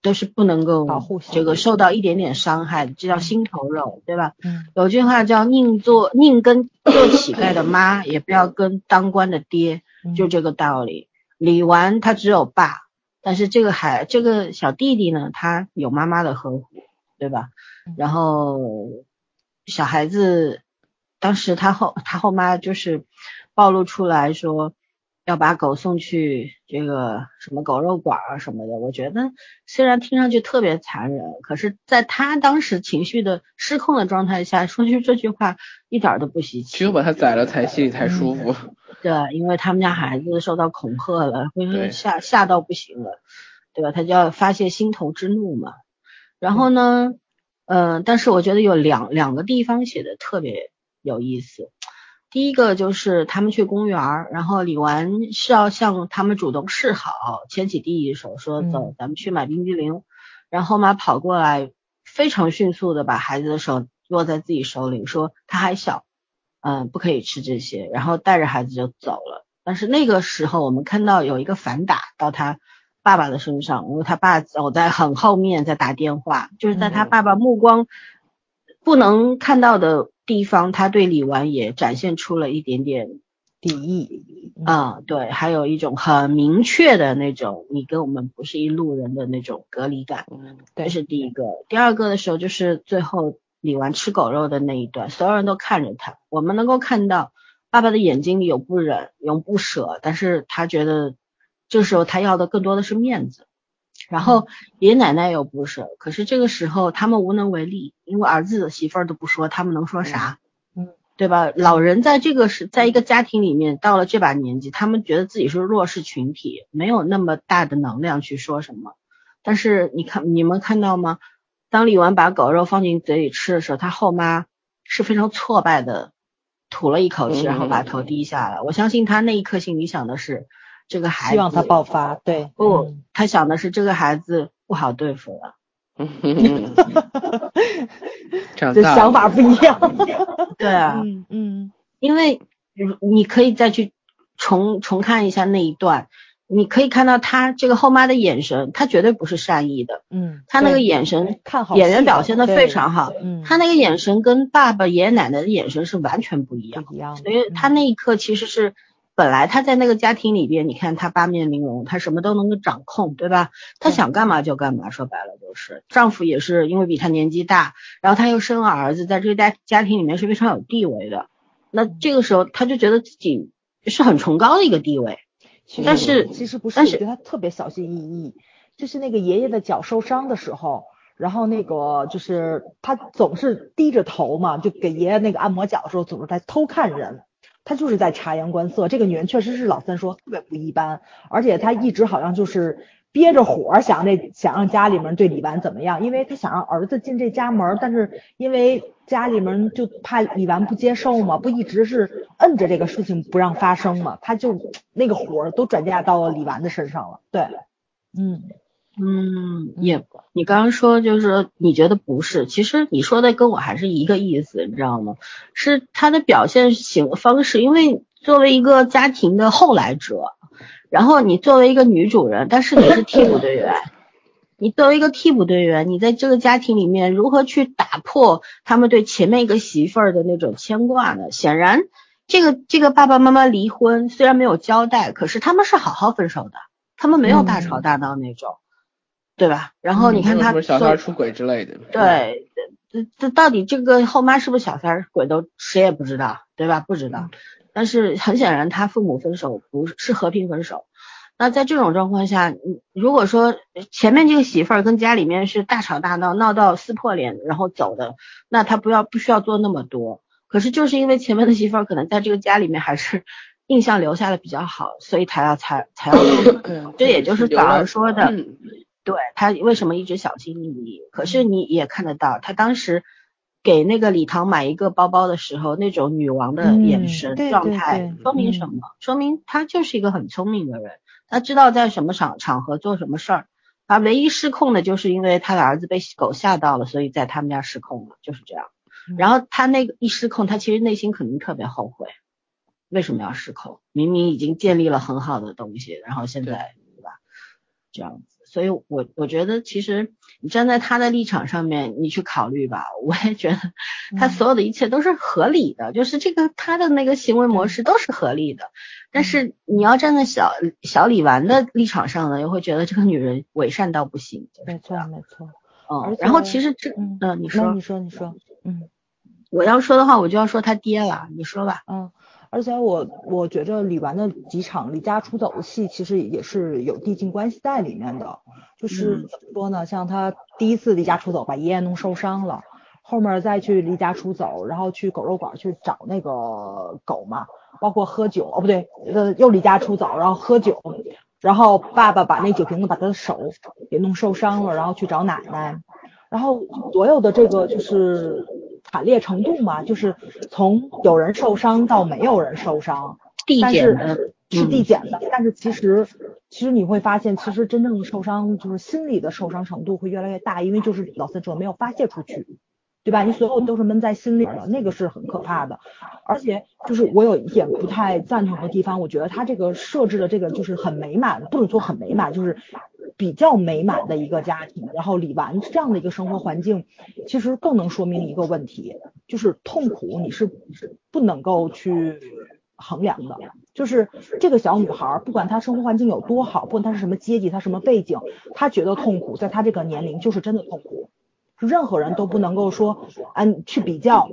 都是不能够保护这个受到一点点伤害的，这叫心头肉，对吧？嗯。有句话叫宁做宁跟做乞丐的妈，也不要跟当官的爹，就这个道理。李纨他只有爸，但是这个孩这个小弟弟呢，他有妈妈的呵护。对吧？然后小孩子当时他后他后妈就是暴露出来说要把狗送去这个什么狗肉馆啊什么的。我觉得虽然听上去特别残忍，可是在他当时情绪的失控的状态下说句 这句话一点都不稀奇。只有把他宰了才心里才舒服。对，因为他们家孩子受到恐吓了，或者吓吓到不行了，对吧？他就要发泄心头之怒嘛。然后呢，呃，但是我觉得有两两个地方写的特别有意思。第一个就是他们去公园，然后李纨是要向他们主动示好，牵起第一手说走，咱们去买冰激凌。然后妈跑过来，非常迅速的把孩子的手握在自己手里，说他还小，嗯，不可以吃这些，然后带着孩子就走了。但是那个时候我们看到有一个反打到他。爸爸的身上，因为他爸走在很后面在打电话，就是在他爸爸目光不能看到的地方，他对李纨也展现出了一点点敌意。啊，对，还有一种很明确的那种你跟我们不是一路人的那种隔离感。嗯，这是第一个。第二个的时候就是最后李纨吃狗肉的那一段，所有人都看着他，我们能够看到爸爸的眼睛里有不忍，有不舍，但是他觉得。这时候他要的更多的是面子，然后爷爷奶奶又不是，可是这个时候他们无能为力，因为儿子媳妇儿都不说，他们能说啥？嗯，对吧？老人在这个是在一个家庭里面到了这把年纪，他们觉得自己是弱势群体，没有那么大的能量去说什么。但是你看，你们看到吗？当李纨把狗肉放进嘴里吃的时候，他后妈是非常挫败的，吐了一口气，然后把头低下了。我相信他那一刻心里想的是。这个孩子希望他爆发，对，不，他想的是这个孩子不好对付了，这想法不一样，对啊，嗯嗯，因为你可以再去重重看一下那一段，你可以看到他这个后妈的眼神，他绝对不是善意的，嗯，他那个眼神，看好演员表现的非常好，嗯，他那个眼神跟爸爸爷爷奶奶的眼神是完全不一样，不一样，所以他那一刻其实是。本来她在那个家庭里边，你看她八面玲珑，她什么都能够掌控，对吧？她想干嘛就干嘛，说白了就是，丈夫也是因为比她年纪大，然后她又生了儿子，在这个家家庭里面是非常有地位的。那这个时候，她就觉得自己是很崇高的一个地位。但是其实不是，我觉得她特别小心翼翼。就是那个爷爷的脚受伤的时候，然后那个就是她总是低着头嘛，就给爷爷那个按摩脚的时候，总是在偷看人。他就是在察言观色。这个女人确实是老三说特别不一般，而且她一直好像就是憋着火，想那想让家里面对李纨怎么样，因为她想让儿子进这家门，但是因为家里面就怕李纨不接受嘛，不一直是摁着这个事情不让发生嘛，她就那个火都转嫁到了李纨的身上了。对，嗯。嗯，也，你刚刚说就是你觉得不是，其实你说的跟我还是一个意思，你知道吗？是他的表现形方式，因为作为一个家庭的后来者，然后你作为一个女主人，但是你是替补队员，你作为一个替补队员，你在这个家庭里面如何去打破他们对前面一个媳妇儿的那种牵挂呢？显然，这个这个爸爸妈妈离婚虽然没有交代，可是他们是好好分手的，他们没有大吵大闹那种。对吧？然后你看他小三出轨之类的。对，这这到底这个后妈是不是小三鬼都谁也不知道，对吧？不知道。但是很显然，他父母分手不是和平分手。那在这种状况下，你如果说前面这个媳妇儿跟家里面是大吵大闹，闹到撕破脸然后走的，那他不要不需要做那么多。可是就是因为前面的媳妇儿可能在这个家里面还是印象留下的比较好，所以才要才才要。这也就是早儿说的。对他为什么一直小心翼翼？可是你也看得到，他当时给那个李唐买一个包包的时候，那种女王的眼神状态，说明什么？说明他就是一个很聪明的人，他知道在什么场场合做什么事儿。他唯一失控的就是因为他的儿子被狗吓到了，所以在他们家失控了，就是这样。然后他那个一失控，他其实内心肯定特别后悔，为什么要失控？明明已经建立了很好的东西，然后现在对吧？这样子。所以，我我觉得其实你站在他的立场上面，你去考虑吧。我也觉得他所有的一切都是合理的，就是这个他的那个行为模式都是合理的。但是你要站在小小李纨的立场上呢，又会觉得这个女人伪善到不行。没错，没错。嗯，然后其实这，嗯，你说，你说，你说，嗯，我要说的话，我就要说他爹了。你说吧。嗯。而且我我觉着李纨的几场离家出走的戏，其实也是有递进关系在里面的。就是怎么说呢？像他第一次离家出走，把爷爷弄受伤了，后面再去离家出走，然后去狗肉馆去找那个狗嘛，包括喝酒哦不对，呃又离家出走，然后喝酒，然后爸爸把那酒瓶子把他的手给弄受伤了，然后去找奶奶，然后所有的这个就是。惨烈程度嘛，就是从有人受伤到没有人受伤，但是是递减的。但是其实，其实你会发现，其实真正的受伤就是心理的受伤程度会越来越大，因为就是老三者没有发泄出去，对吧？你所有都是闷在心里的，那个是很可怕的。而且就是我有一点不太赞同的地方，我觉得他这个设置的这个就是很美满，不能说很美满，就是。比较美满的一个家庭，然后李纨这样的一个生活环境，其实更能说明一个问题，就是痛苦你是不能够去衡量的。就是这个小女孩，不管她生活环境有多好，不管她是什么阶级，她什么背景，她觉得痛苦，在她这个年龄就是真的痛苦，任何人都不能够说，嗯，去比较。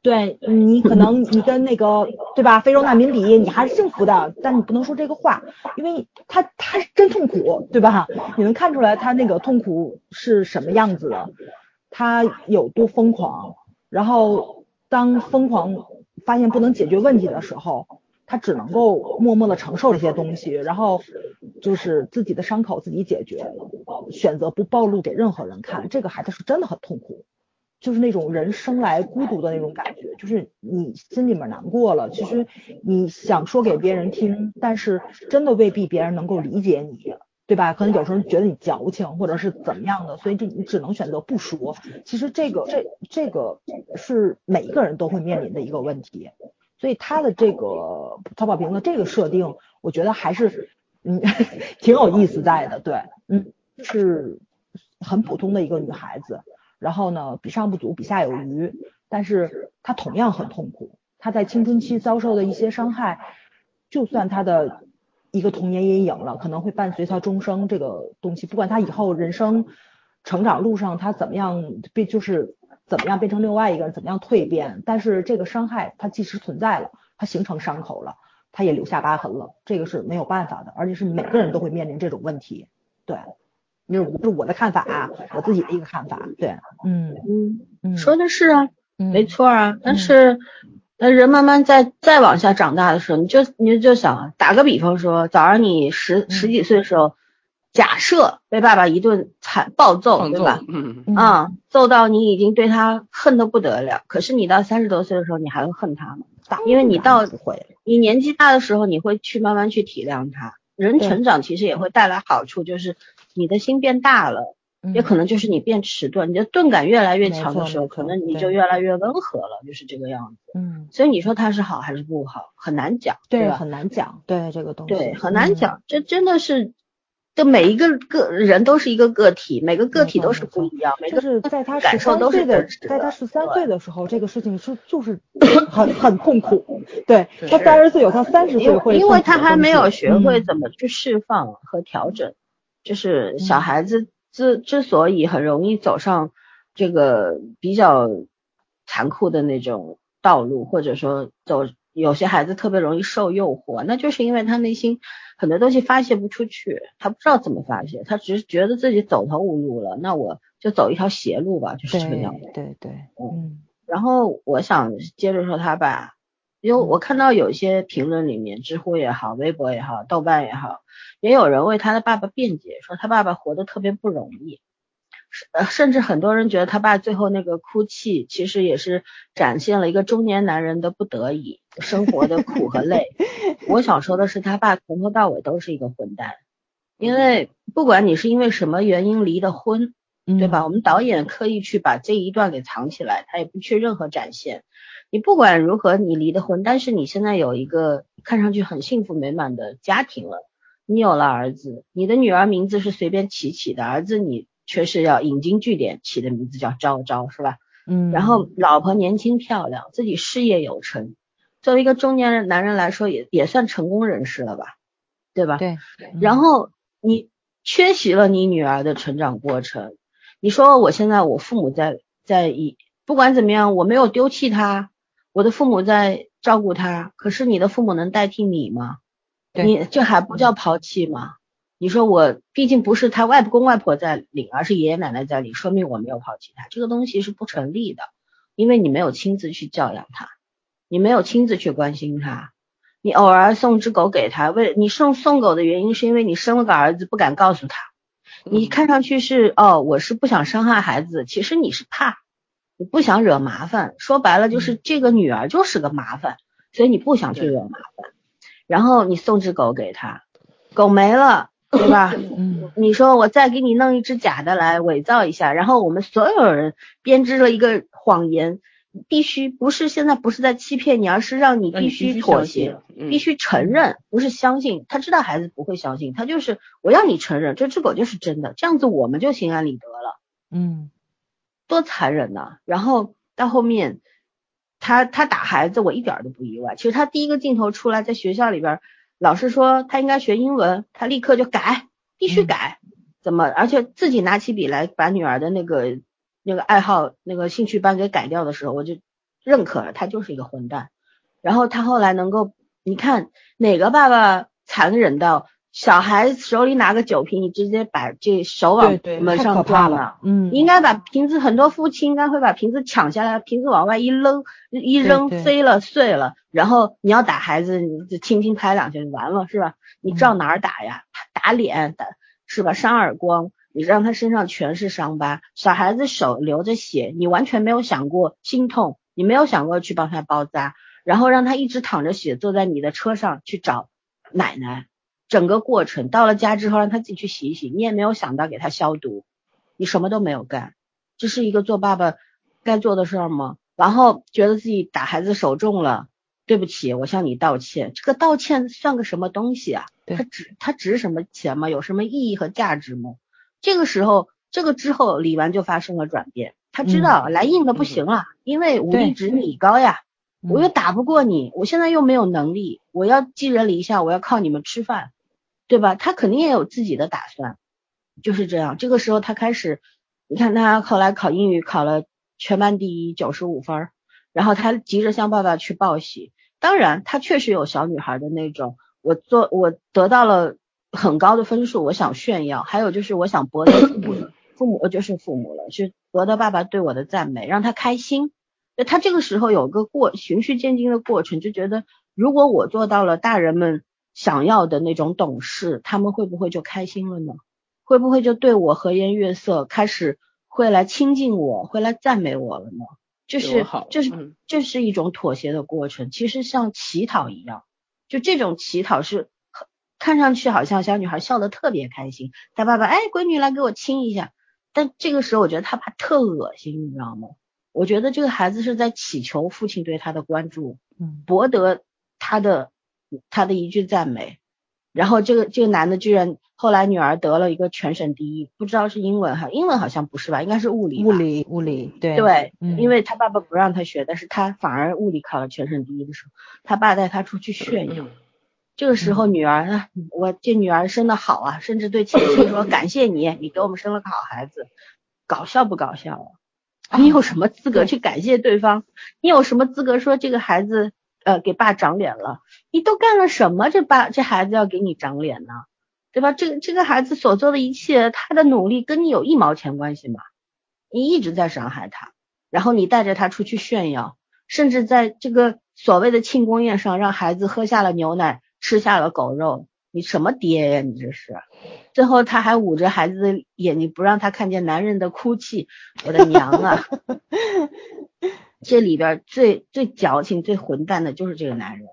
对你可能你跟那个对吧非洲难民比，你还是幸福的，但你不能说这个话，因为他他真痛苦，对吧？你能看出来他那个痛苦是什么样子的，他有多疯狂。然后当疯狂发现不能解决问题的时候，他只能够默默的承受这些东西，然后就是自己的伤口自己解决，选择不暴露给任何人看。这个孩子是真的很痛苦。就是那种人生来孤独的那种感觉，就是你心里面难过了，其实你想说给别人听，但是真的未必别人能够理解你，对吧？可能有时候觉得你矫情或者是怎么样的，所以就你只能选择不说。其实这个这这个是每一个人都会面临的一个问题，所以他的这个曹宝平的这个设定，我觉得还是嗯 挺有意思在的，对，嗯，是很普通的一个女孩子。然后呢，比上不足，比下有余，但是他同样很痛苦。他在青春期遭受的一些伤害，就算他的一个童年阴影了，可能会伴随他终生这个东西，不管他以后人生成长路上他怎么样变，就是怎么样变成另外一个人，怎么样蜕变，但是这个伤害它即使存在了，它形成伤口了，它也留下疤痕了，这个是没有办法的，而且是每个人都会面临这种问题，对。就是是我的看法啊，我自己的一个看法。对，嗯嗯嗯，说的是啊，嗯没错啊。但是，那人慢慢再再往下长大的时候，你就你就想打个比方说，早上你十嗯十几岁的时候，假设被爸爸一顿惨暴揍，对吧？，嗯，嗯啊，揍到你已经对他恨得不得了。可是你到三十多岁的时候，你还会恨他吗？当因为你到不会，你年纪大的时候，你会去慢慢去体谅他。人成长其实也会带来好处，就是你的心变大了。也可能就是你变迟钝，你的钝感越来越强的时候，可能你就越来越温和了，就是这个样子。嗯，所以你说它是好还是不好，很难讲，对，吧？很难讲，对这个东西，对，很难嗯。讲，这真的是，就每一个个人都是一个个体，每个个体都是不一样，每就个是在他感受都是在他的十三岁的时候，这个事情是就是很很痛苦。对对他三十岁有他三十岁会因为他还没有学会嗯怎么去释放和调整，就是小嗯孩子之之所以很容易走上这个比较残酷的那种道路，或者说走有些孩子特别容易受诱惑，那就是因为他内心很多东西发泄不出去，他不知道怎么发泄，他只是觉得自己走投无路了，那我就走一条邪路吧，就是这个样子。对对对，嗯然后我想接着说他吧，因为我看到有一些评论里面，知乎也好，微博也好，豆瓣也好，也有人为他的爸爸辩解，说他爸爸活得特别不容易，是呃甚至很多人觉得他爸最后那个哭泣，其实也是展现了一个中年男人的不得已，生活的苦和累。我想说的是，他爸从头到尾都是一个混蛋，因为不管你是因为什么原因离的婚，嗯，对吧？我们导演刻意去把这一段给藏起来，他也不去任何展现。你不管如何，你离的婚，但是你现在有一个看上去很幸福美满的家庭了，你有了儿子，你的女儿名字是随便起起的，儿子你却是要引经据典起的名字叫昭昭，是吧？嗯，然后老婆年轻漂亮，自己事业有成，作为一个中年人男人来说也也算成功人士了吧，对吧？对，然后你缺席了你女儿的成长过程，你说我现在我父母在在一不管怎么样，我没有丢弃他，我的父母在照顾他，可是你的父母能代替你吗？你这还不叫抛弃吗？你说我毕竟不是他外公外婆在领，而是爷爷奶奶在领，说明我没有抛弃他，这个东西是不成立的，因为你没有亲自去教养他，你没有亲自去关心他，你偶尔送只狗给他，为你送送狗的原因是因为你生了个儿子不敢告诉他，你看上去是哦，我是不想伤害孩子，其实你是怕，你不想惹麻烦，说白了就是这个女儿就是个麻烦，所以你不想去惹麻烦，然后你送只狗给他，狗没了，对吧？嗯。你说我再给你弄一只假的来伪造一下，然后我们所有人编织了一个谎言，必须不是现在不是在欺骗你，而是让你必须须妥协，，嗯必须承认，不是相信。他知道孩子不会相信，他就是我要你承认这只狗就是真的，这样子我们就心安理得了，嗯多残忍呐、然后到后面，他他打孩子，我一点儿都不意外。其实他第一个镜头出来，在学校里边儿，老师说他应该学英文，他立刻就改，必须嗯改。怎么？而且自己拿起笔来把女儿的那个那个爱好、那个兴趣班给改掉的时候，我就认可了，他就是一个混蛋。然后他后来能够，你看哪个爸爸残忍到小孩手里拿个酒瓶，你直接把这手往门上撞了，嗯，应该把瓶子，很多父亲应该会把瓶子抢下来，瓶子往外一扔，一扔飞了碎了，然后你要打孩子，你就轻轻拍两下就完了，是吧？你照哪儿打呀？打脸，打是吧？扇耳光，你让他身上全是伤疤，小孩子手流着血，你完全没有想过心痛，你没有想过去帮他包扎，然后让他一直淌着血坐在你的车上去找奶奶。整个过程到了家之后，让他自己去洗一洗，你也没有想到给他消毒，你什么都没有干，这是一个做爸爸该做的事儿吗？然后觉得自己打孩子手重了，对不起，我向你道歉。这个道歉算个什么东西啊？对它值它值什么钱吗？有什么意义和价值吗？这个时候，这个之后，李纨就发生了转变，他知道来硬的不行了，因为武力对值你高呀，我又打不过你，我现在又没有能力，我要寄人篱下，我要靠你们吃饭，对吧？他肯定也有自己的打算，就是这样。这个时候他开始，你看他后来考英语考了全班第一，九十五分，然后他急着向爸爸去报喜。当然，他确实有小女孩的那种，我做我得到了很高的分数，我想炫耀。还有就是我想博得父母，父母就是父母了，是博得爸爸对我的赞美，让他开心。他这个时候有个过循序渐进的过程，就觉得如果我做到了大人们想要的那种懂事，他们会不会就开心了呢？会不会就对我和颜悦色，开始会来亲近我，会来赞美我了呢？就是就是这是一种妥协的过程，其实像乞讨一样，就这种乞讨是看上去好像小女孩笑得特别开心，她爸爸哎闺女来给我亲一下，但这个时候我觉得他爸特恶心，你知道吗？我觉得这个孩子是在祈求父亲对他的关注，嗯，博得他的他的一句赞美，然后这个这个男的居然后来女儿得了一个全省第一，不知道是英文哈，英文好像不是吧，应该是物理，物理物理，对。对，因为他爸爸不让他学，但是他反而物理考了全省第一的时候，他爸带他出去炫耀，这个时候女儿啊，我这女儿生的好啊，甚至对亲戚说感谢你，你给我们生了个好孩子，搞笑不搞笑啊？你有什么资格去感谢对方？你有什么资格说这个孩子呃给爸长脸了？你都干了什么？这爸这孩子要给你长脸呢？对吧？这个这个孩子所做的一切，他的努力跟你有一毛钱关系吗？你一直在伤害他，然后你带着他出去炫耀，甚至在这个所谓的庆功宴上，让孩子喝下了牛奶，吃下了狗肉。你什么爹呀？你这是，最后他还捂着孩子的眼睛，不让他看见男人的哭泣。我的娘啊！这里边最最矫情、最混蛋的就是这个男人，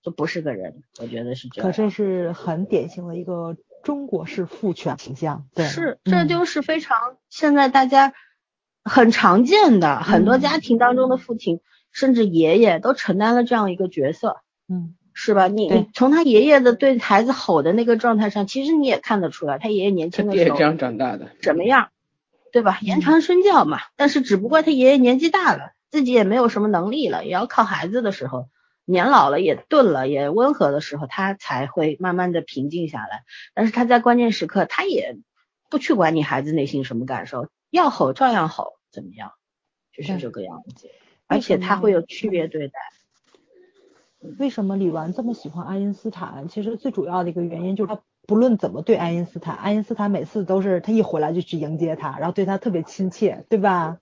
就不是个人。我觉得是这样。可这是很典型的一个中国式父权形象。对，是，这就是非常现在大家很常见的，很多家庭当中的父亲甚至爷爷都承担了这样一个角色。嗯。是吧？你你从他爷爷的对孩子吼的那个状态上，其实你也看得出来，他爷爷年轻的时候也这样长大的，什么样，对吧？言传身教嘛。但是只不过他爷爷年纪大了，自己也没有什么能力了，也要靠孩子的时候，年老了也钝了，也温和的时候，他才会慢慢的平静下来。但是他在关键时刻，他也不去管你孩子内心什么感受，要吼照样吼，怎么样？就是这个样子。而且他会有区别对待。为什么李纨这么喜欢爱因斯坦？其实最主要的一个原因就是他不论怎么对爱因斯坦，爱因斯坦每次都是他一回来就去迎接他，然后对他特别亲切，对吧？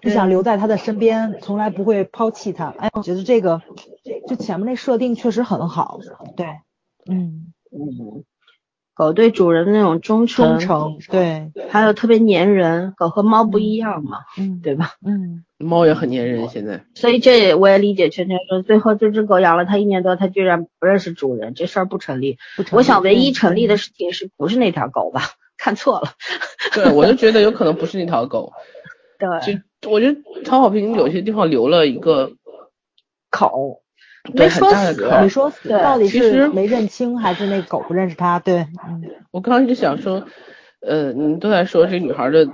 就想留在他的身边，从来不会抛弃他。哎，我觉得这个就前面那设定确实很好。对，嗯嗯。狗对主人的那种忠诚，忠诚对，还有特别粘人，狗和猫不一样嘛，嗯，对吧？嗯，猫也很粘人现在。所以这我也理解圈圈说，最后这只狗养了它一年多，它居然不认识主人，这事儿不成立。我想唯一成立的事情是不是那条狗吧？看错了。对，我就觉得有可能不是那条狗。对。就我觉得曹保平有些地方留了一个口。没说死，你说死到底是没认清还是那狗不认识他？对，嗯，我刚刚就想说，呃，你都在说这女孩的，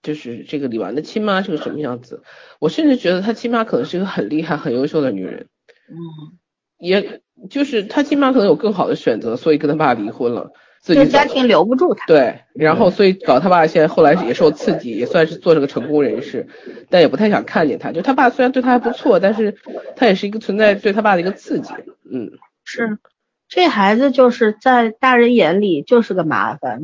就是这个李纨的亲妈是个什么样子？我甚至觉得她亲妈可能是一个很厉害、很优秀的女人，嗯，也就是她亲妈可能有更好的选择，所以跟她爸离婚了。这家庭留不住他，对，然后所以搞他爸现在后来也受刺激，也算是做这个成功人士，但也不太想看见他。就他爸虽然对他还不错，但是他也是一个存在对他爸的一个刺激。嗯，是，这孩子就是在大人眼里就是个麻烦。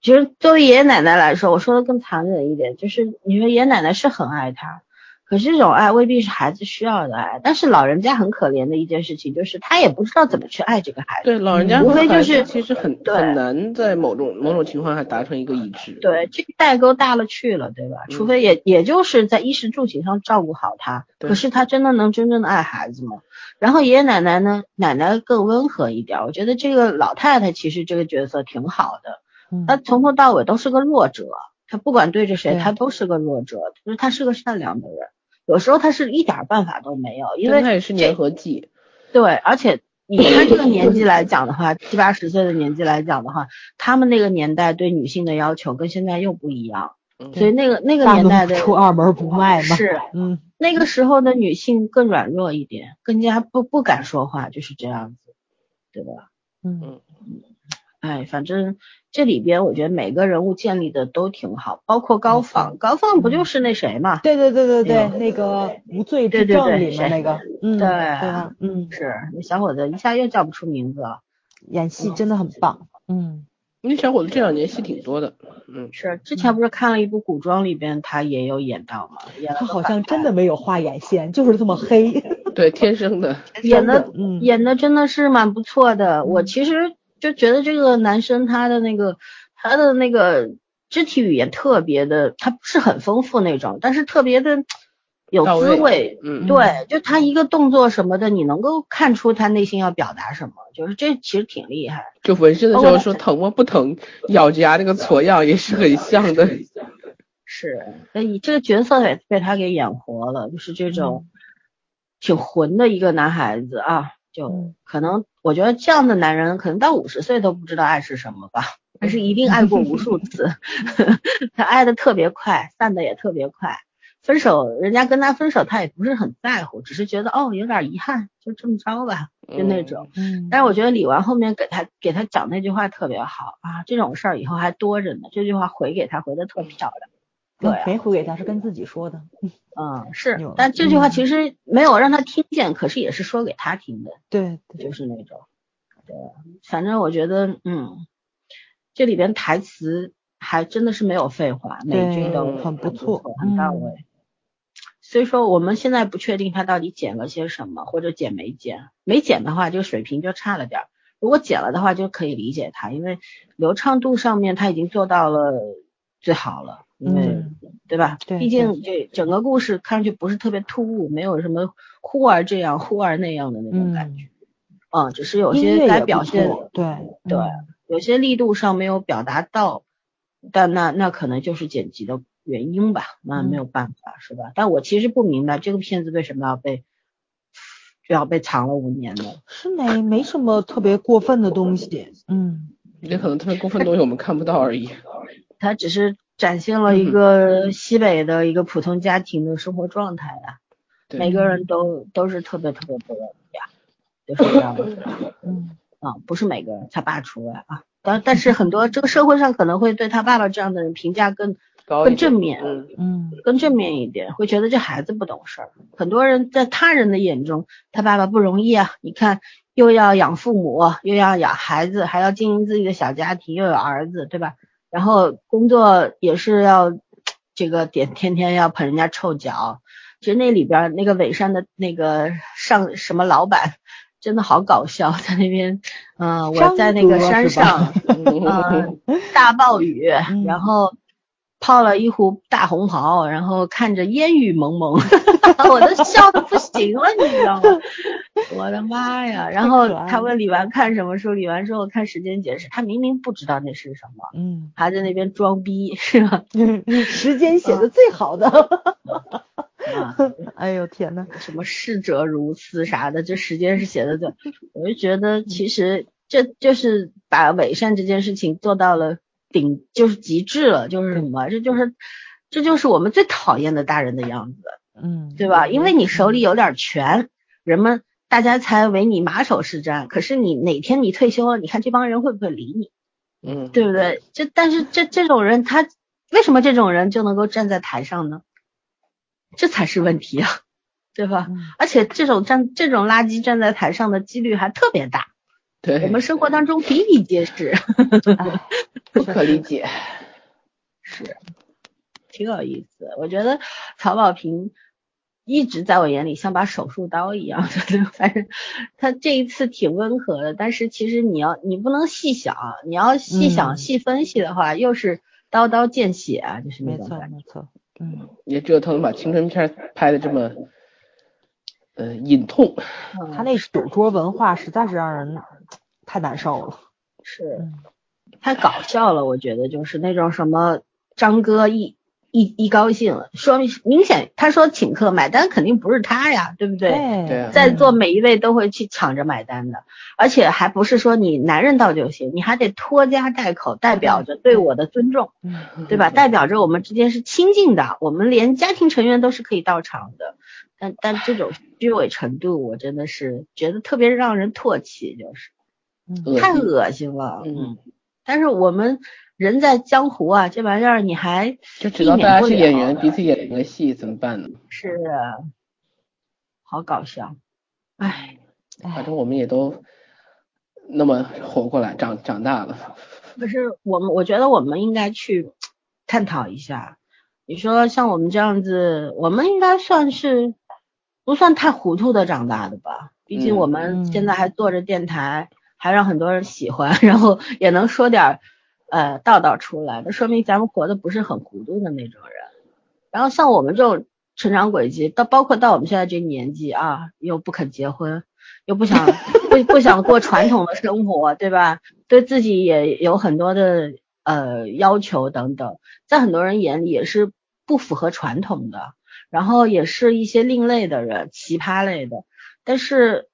其实作为爷爷奶奶来说，我说的更残忍一点，就是你说爷爷奶奶是很爱他。可是这种爱未必是孩子需要的爱，但是老人家很可怜的一件事情就是他也不知道怎么去爱这个孩子。对，老人家无非就是其实很很难在某种某种情况下达成一个一致。对，这个代沟大了去了，对吧？除非也也就是在衣食住行上照顾好他，可是他真的能真正的爱孩子吗？然后爷爷奶奶呢？奶奶更温和一点，我觉得这个老太太其实这个角色挺好的，她从头到尾都是个弱者，她不管对着谁，她都是个弱者，就是她是个善良的人。有时候他是一点办法都没有，因为他也是粘合剂。对，而且以他 这个年纪来讲的话，七八十岁的年纪来讲的话，他们那个年代对女性的要求跟现在又不一样，所以那个那个年代的出二门不迈嘛。是，嗯，那个时候的女性更软弱一点，更加不不敢说话，就是这样子，对吧？嗯哎，反正这里边我觉得每个人物建立的都挺好，包括高仿，高仿不就是那谁嘛？对对对对对，那个无罪之证里面那个，嗯，对？嗯，是那小伙子一下又叫不出名字了。演戏真的很棒，嗯，那小伙子这两年戏挺多的，嗯，是之前不是看了一部古装里边他也有演到嘛？演他好像真的没有画眼线，就是这么黑，对，天生的，演的嗯演的真的是蛮不错的。我嗯其实就觉得这个男生他的那个他的那个肢体语言特别的，他不是很丰富那种，但是特别的有滋味。嗯，对，就他一个动作什么的，你能够看出他内心要表达什么，就是这其实挺厉害。就纹身的时候说疼吗？不疼，咬着牙那个挫样也是很像的，是，所以这个角色也被他给演活了，就是这种挺混的一个男孩子啊，就嗯可能我觉得这样的男人可能到五十岁都不知道爱是什么吧，但是一定爱过无数次，他爱的特别快，散的也特别快。分手，人家跟他分手，他也不是很在乎，只是觉得哦有点遗憾，就这么着吧，就那种。嗯，但是我觉得李纨后面给他给他讲那句话特别好啊，这种事儿以后还多着呢。这句话回给他回的特漂亮。对啊。没回给他是跟自己说的，嗯，是，但这句话嗯。其实没有让他听见，可是也是说给他听的，对对，就是那种，对，反正我觉得，嗯，这里边台词还真的是没有废话，每句都很很不错很到嗯。位。所以说我们现在不确定他到底剪了些什么，或者剪没剪。没剪的话，这个水平就差了点儿；如果剪了的话，就可以理解他，因为流畅度上面他已经做到了最好了，因为、嗯对吧？对毕竟这整个故事看上去不是特别突兀，没有什么忽而这样忽而那样的那种感觉。嗯，只是有些该乐也不表现，错对对嗯有些力度上没有表达到，但那那可能就是剪辑的原因吧，那没有办法，是吧？但我其实不明白这个片子为什么要被就要被藏了五年呢？是没没什么特别过分的东西，嗯也可能特别过分的东西我们看不到而已。他只是展现了一个西北的一个普通家庭的生活状态呀、对每个人都都是特别特别不容易呀，就是这样的。嗯啊，不是每个人，他爸除外啊。但但是很多这个社会上可能会对他爸爸这样的人评价更更正面，嗯，嗯更正面一点，会觉得这孩子不懂事儿。很多人在他人的眼中，他爸爸不容易啊，你看又要养父母，又要养孩子，还要经营自己的小家庭，又有儿子，对吧？然后工作也是要这个点天天要捧人家臭脚。其实那里边儿那个伪善的那个上什么老板，真的好搞笑，在那边，嗯、我在那个山上，嗯，大暴雨，嗯然后泡了一壶大红袍，然后看着烟雨蒙蒙，我都笑的不行了，你知道吗？我的妈呀！然后他问李纨看什么书，李纨说我看时间简史，他明明不知道那是什么，嗯，还在那边装逼，是吧？时间写的最好的，啊，哎呦天呐，什么逝者如斯啥的，这时间是写的对，我就觉得其实这就是把伪善这件事情做到了顶，就是极致了，就是什么？这就是这就是我们最讨厌的大人的样子，嗯，对吧？因为你手里有点权，人们大家才为你马首是瞻。可是你哪天你退休了，你看这帮人会不会理你？嗯，对不对？这但是这这种人他为什么这种人就能够站在台上呢？这才是问题啊，对吧？嗯而且这种站这种垃圾站在台上的几率还特别大，对，我们生活当中比比皆是，哎，不可理解。是挺有意思。我觉得曹保平一直在我眼里像把手术刀一样的，反正他这一次挺温和的，但是其实你要你不能细想，你要细想嗯细分析的话，又是刀刀见血啊，就是那没错种感觉。没错，嗯也只有他能把青春片拍的这么，呃，隐痛。嗯他那酒桌文化实在是让人太难受了，是嗯太搞笑了，我觉得就是那种什么张哥一一一高兴了，说明明显他说请客买单肯定不是他呀，对不对？对啊在座每一位都会去抢着买单的，而且还不是说你男人到就行，你还得拖家带口，代表着对我的尊重，嗯对吧？代表着我们之间是亲近的，我们连家庭成员都是可以到场的。但但这种虚伪程度，我真的是觉得特别让人唾弃，就是太恶心了。嗯，但是我们人在江湖啊，这玩意儿你还就知道大家是演员，彼此演个戏，怎么办呢？是啊，好搞笑，唉。反正我们也都那么活过来，长长大了。可是我们，我觉得我们应该去探讨一下。你说像我们这样子，我们应该算是不算太糊涂的长大的吧？毕竟嗯我们现在还做着电台，还让很多人喜欢，然后也能说点儿呃道道出来，那说明咱们活的不是很糊涂的那种人。然后像我们这种成长轨迹，到包括到我们现在这年纪啊，又不肯结婚，又不想不不想过传统的生活，对吧？对自己也有很多的呃要求等等，在很多人眼里也是不符合传统的，然后也是一些另类的人，奇葩类的。但是，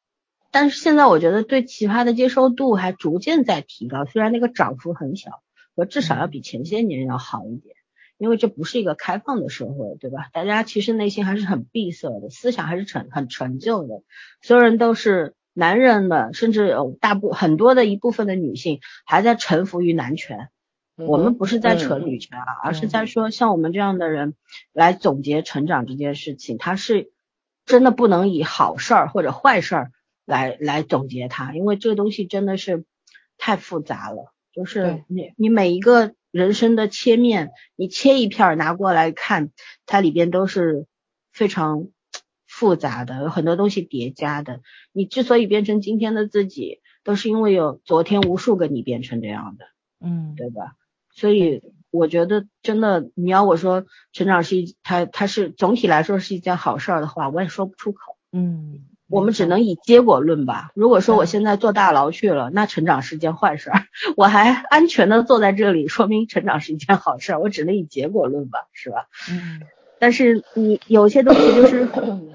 但是现在我觉得对奇葩的接受度还逐渐在提高，虽然那个涨幅很小，可至少要比前些年要好一点。因为这不是一个开放的社会，对吧？大家其实内心还是很闭塞的，思想还是陈很陈旧的，所有人都是男人们，甚至有大部很多的一部分的女性还在臣服于男权。我们不是在扯女权啊，而是在说像我们这样的人来总结成长这件事情，它是真的不能以好事儿或者坏事儿来来总结它，因为这个东西真的是太复杂了。就是你你每一个人生的切面，你切一片儿拿过来看，它里边都是非常复杂的，有很多东西叠加的。你之所以变成今天的自己，都是因为有昨天无数个你变成这样的。嗯对吧？所以我觉得真的，你要我说成长是一，它它是总体来说是一件好事儿的话，我也说不出口。嗯，我们只能以结果论吧。如果说我现在坐大牢去了，那成长是件坏事儿；我还安全的坐在这里，说明成长是一件好事儿。我只能以结果论吧，是吧？嗯但是你有些东西就是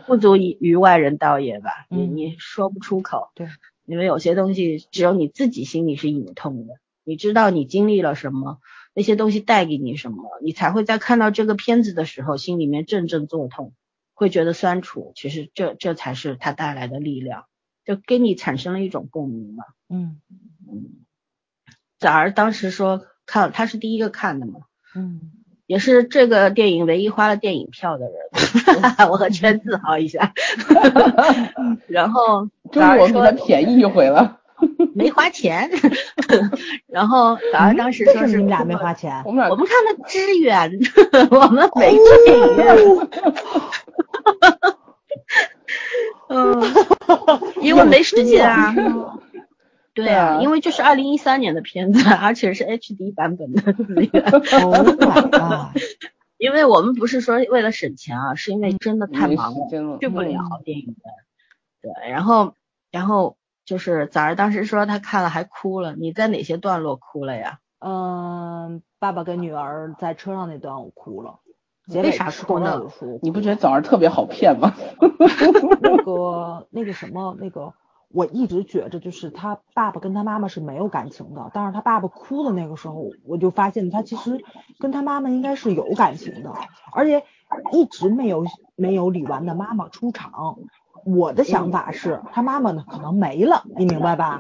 不足以于外人道也吧，你嗯你说不出口。对，因为有些东西只有你自己心里是隐痛的，你知道你经历了什么，那些东西带给你什么，你才会在看到这个片子的时候，心里面阵阵作痛，会觉得酸楚。其实这这才是它带来的力量，就跟你产生了一种共鸣嘛。嗯早儿当时说看，他是第一个看的嘛，嗯也是这个电影唯一花了电影票的人，我和圈自豪一下。然后终于我们比早儿说他便宜一回了。没花钱，然后早儿当时说是你们俩没花钱？我们俩我们看的支援，我们没去电影院。嗯，因为没时间啊。对对啊啊，因为这是二零一三年的片子，而且是 HD 版本的。Oh！因为我们不是说为了省钱啊，是因为真的太忙了去不了电影院。对，然后然后就是早儿当时说他看了还哭了，你在哪些段落哭了呀？嗯，爸爸跟女儿在车上那段我哭了，结为啥尾吃豆哭呢豆的时候，你不觉得早上特别好骗吗？那 个那个什么那个，我一直觉着就是他爸爸跟他妈妈是没有感情的，但是他爸爸哭的那个时候，我就发现他其实跟他妈妈应该是有感情的，而且一直没有没有李纨的妈妈出场。我的想法是，他妈妈呢可能没了，你明白吧？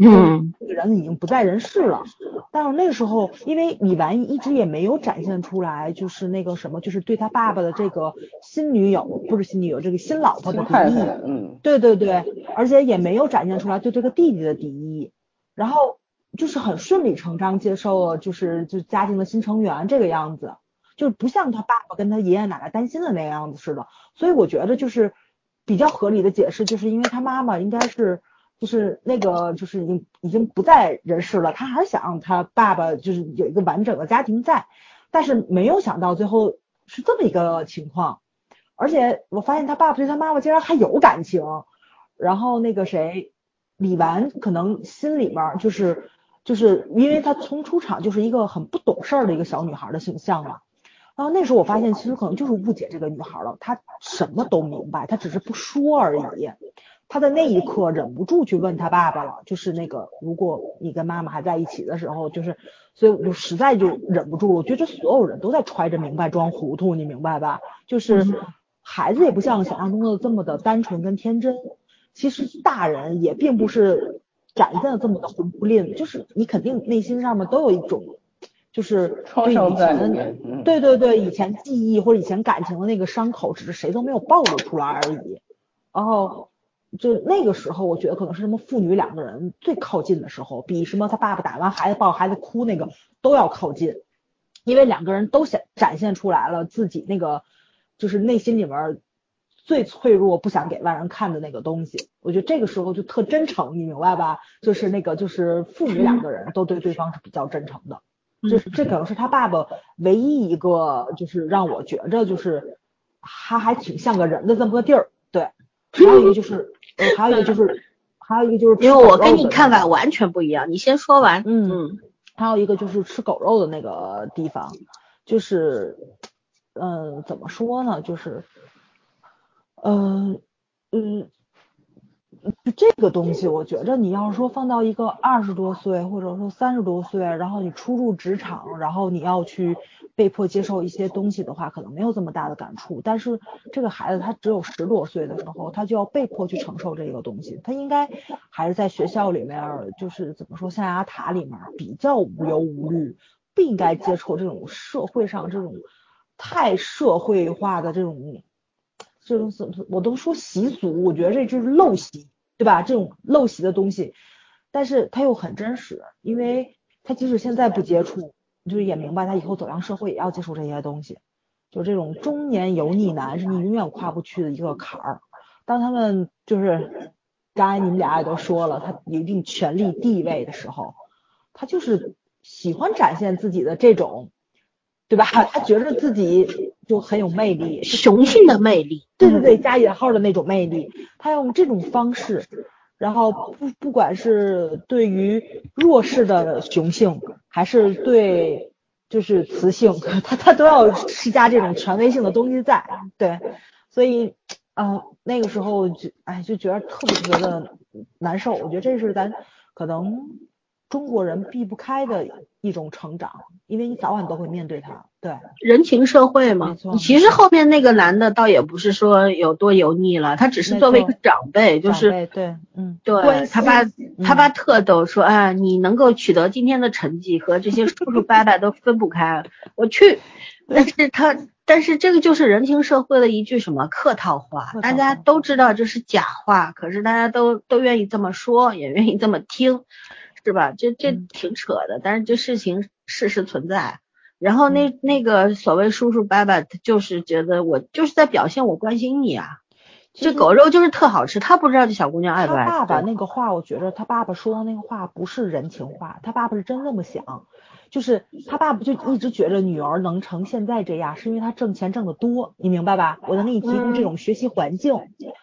嗯这个人已经不在人世了。但是那时候，因为李纨一直也没有展现出来，就是那个什么，就是对他爸爸的这个新女友，不是新女友，这个新老婆的敌意。嗯，对对对，而且也没有展现出来对这个弟弟的敌意，然后就是很顺理成章接受了，就是就家庭的新成员这个样子，就不像他爸爸跟他爷爷奶奶担心的那个样子似的。所以我觉得就是比较合理的解释，就是因为他妈妈应该是就是那个就是已经已经不在人世了，他还是想让他爸爸就是有一个完整的家庭在，但是没有想到最后是这么一个情况。而且我发现他爸爸对他妈妈竟然还有感情，然后那个谁，李纨可能心里面就是就是因为她从出场就是一个很不懂事儿的一个小女孩的形象嘛，然后那时候我发现，其实可能就是误解这个女孩了，她什么都明白，她只是不说而已。她在那一刻忍不住去问她爸爸了，就是那个如果你跟妈妈还在一起的时候，就是，所以我就实在就忍不住了。我觉得所有人都在揣着明白装糊涂，你明白吧？就是孩子也不像想象中的这么的单纯跟天真，其实大人也并不是展现的这么的混不吝，就是你肯定内心上面都有一种。就是对以前，对对对，以前记忆或者以前感情的那个伤口，只是谁都没有暴露出来而已。然后就那个时候，我觉得可能是什么父女两个人最靠近的时候，比什么他爸爸打完孩子抱孩子哭那个都要靠近，因为两个人都显展现出来了自己那个就是内心里面最脆弱、不想给外人看的那个东西。我觉得这个时候就特真诚，你明白吧？就是那个就是父女两个人都对对方是比较真诚的。就是这可能是他爸爸唯一一个，就是让我觉着就是他还挺像个人的这么个地儿。对，还有一个就是，还有一个就是，还有一个就是，因为我跟你看法完全不一样，你先说完。嗯嗯。还有一个就是吃狗肉的那个地方，就是，嗯，怎么说呢？就是，嗯嗯。就这个东西，我觉着你要是说放到一个二十多岁或者说三十多岁，然后你初入职场，然后你要去被迫接受一些东西的话，可能没有这么大的感触。但是这个孩子他只有十多岁的时候，他就要被迫去承受这个东西，他应该还是在学校里面，就是怎么说象牙塔里面比较无忧无虑，不应该接触这种社会上这种太社会化的这种。这种怎么我都说习俗，我觉得这就是陋习，对吧？这种陋习的东西，但是他又很真实，因为他即使现在不接触，就是也明白他以后走向社会也要接触这些东西。就这种中年油腻男是你永远跨不去的一个坎儿。当他们就是刚才你们俩也都说了，他有一定权力地位的时候，他就是喜欢展现自己的这种，对吧？他觉得自己。就很有魅力，雄性的魅力，对对对，加引号的那种魅力。他用这种方式，然后不不管是对于弱势的雄性，还是对就是雌性，他他都要施加这种权威性的东西在。对，所以啊，那个时候就哎就觉得特别特别的难受。我觉得这是咱可能。中国人避不开的一种成长，因为你早晚都会面对他。对，人情社会嘛。其实后面那个男的倒也不是说有多油腻了，他只是作为一个长辈，就是对，嗯，对他爸他爸特逗说，哎，你能够取得今天的成绩和这些叔叔伯伯都分不开。我去，但是他但是这个就是人情社会的一句什么客套话，大家都知道这是假话，可是大家都都愿意这么说，也愿意这么听。是吧？这这挺扯的，但是这事情事实存在。然后那那个所谓叔叔伯伯，他就是觉得我就是在表现我关心你啊。这狗肉就是特好吃，他不知道这小姑娘爱不爱。他爸爸那个话，我觉着他爸爸说的那个话不是人情话，他爸爸是真那么想。就是他爸爸就一直觉着女儿能成现在这样，是因为他挣钱挣得多，你明白吧？我能给你提供这种学习环境，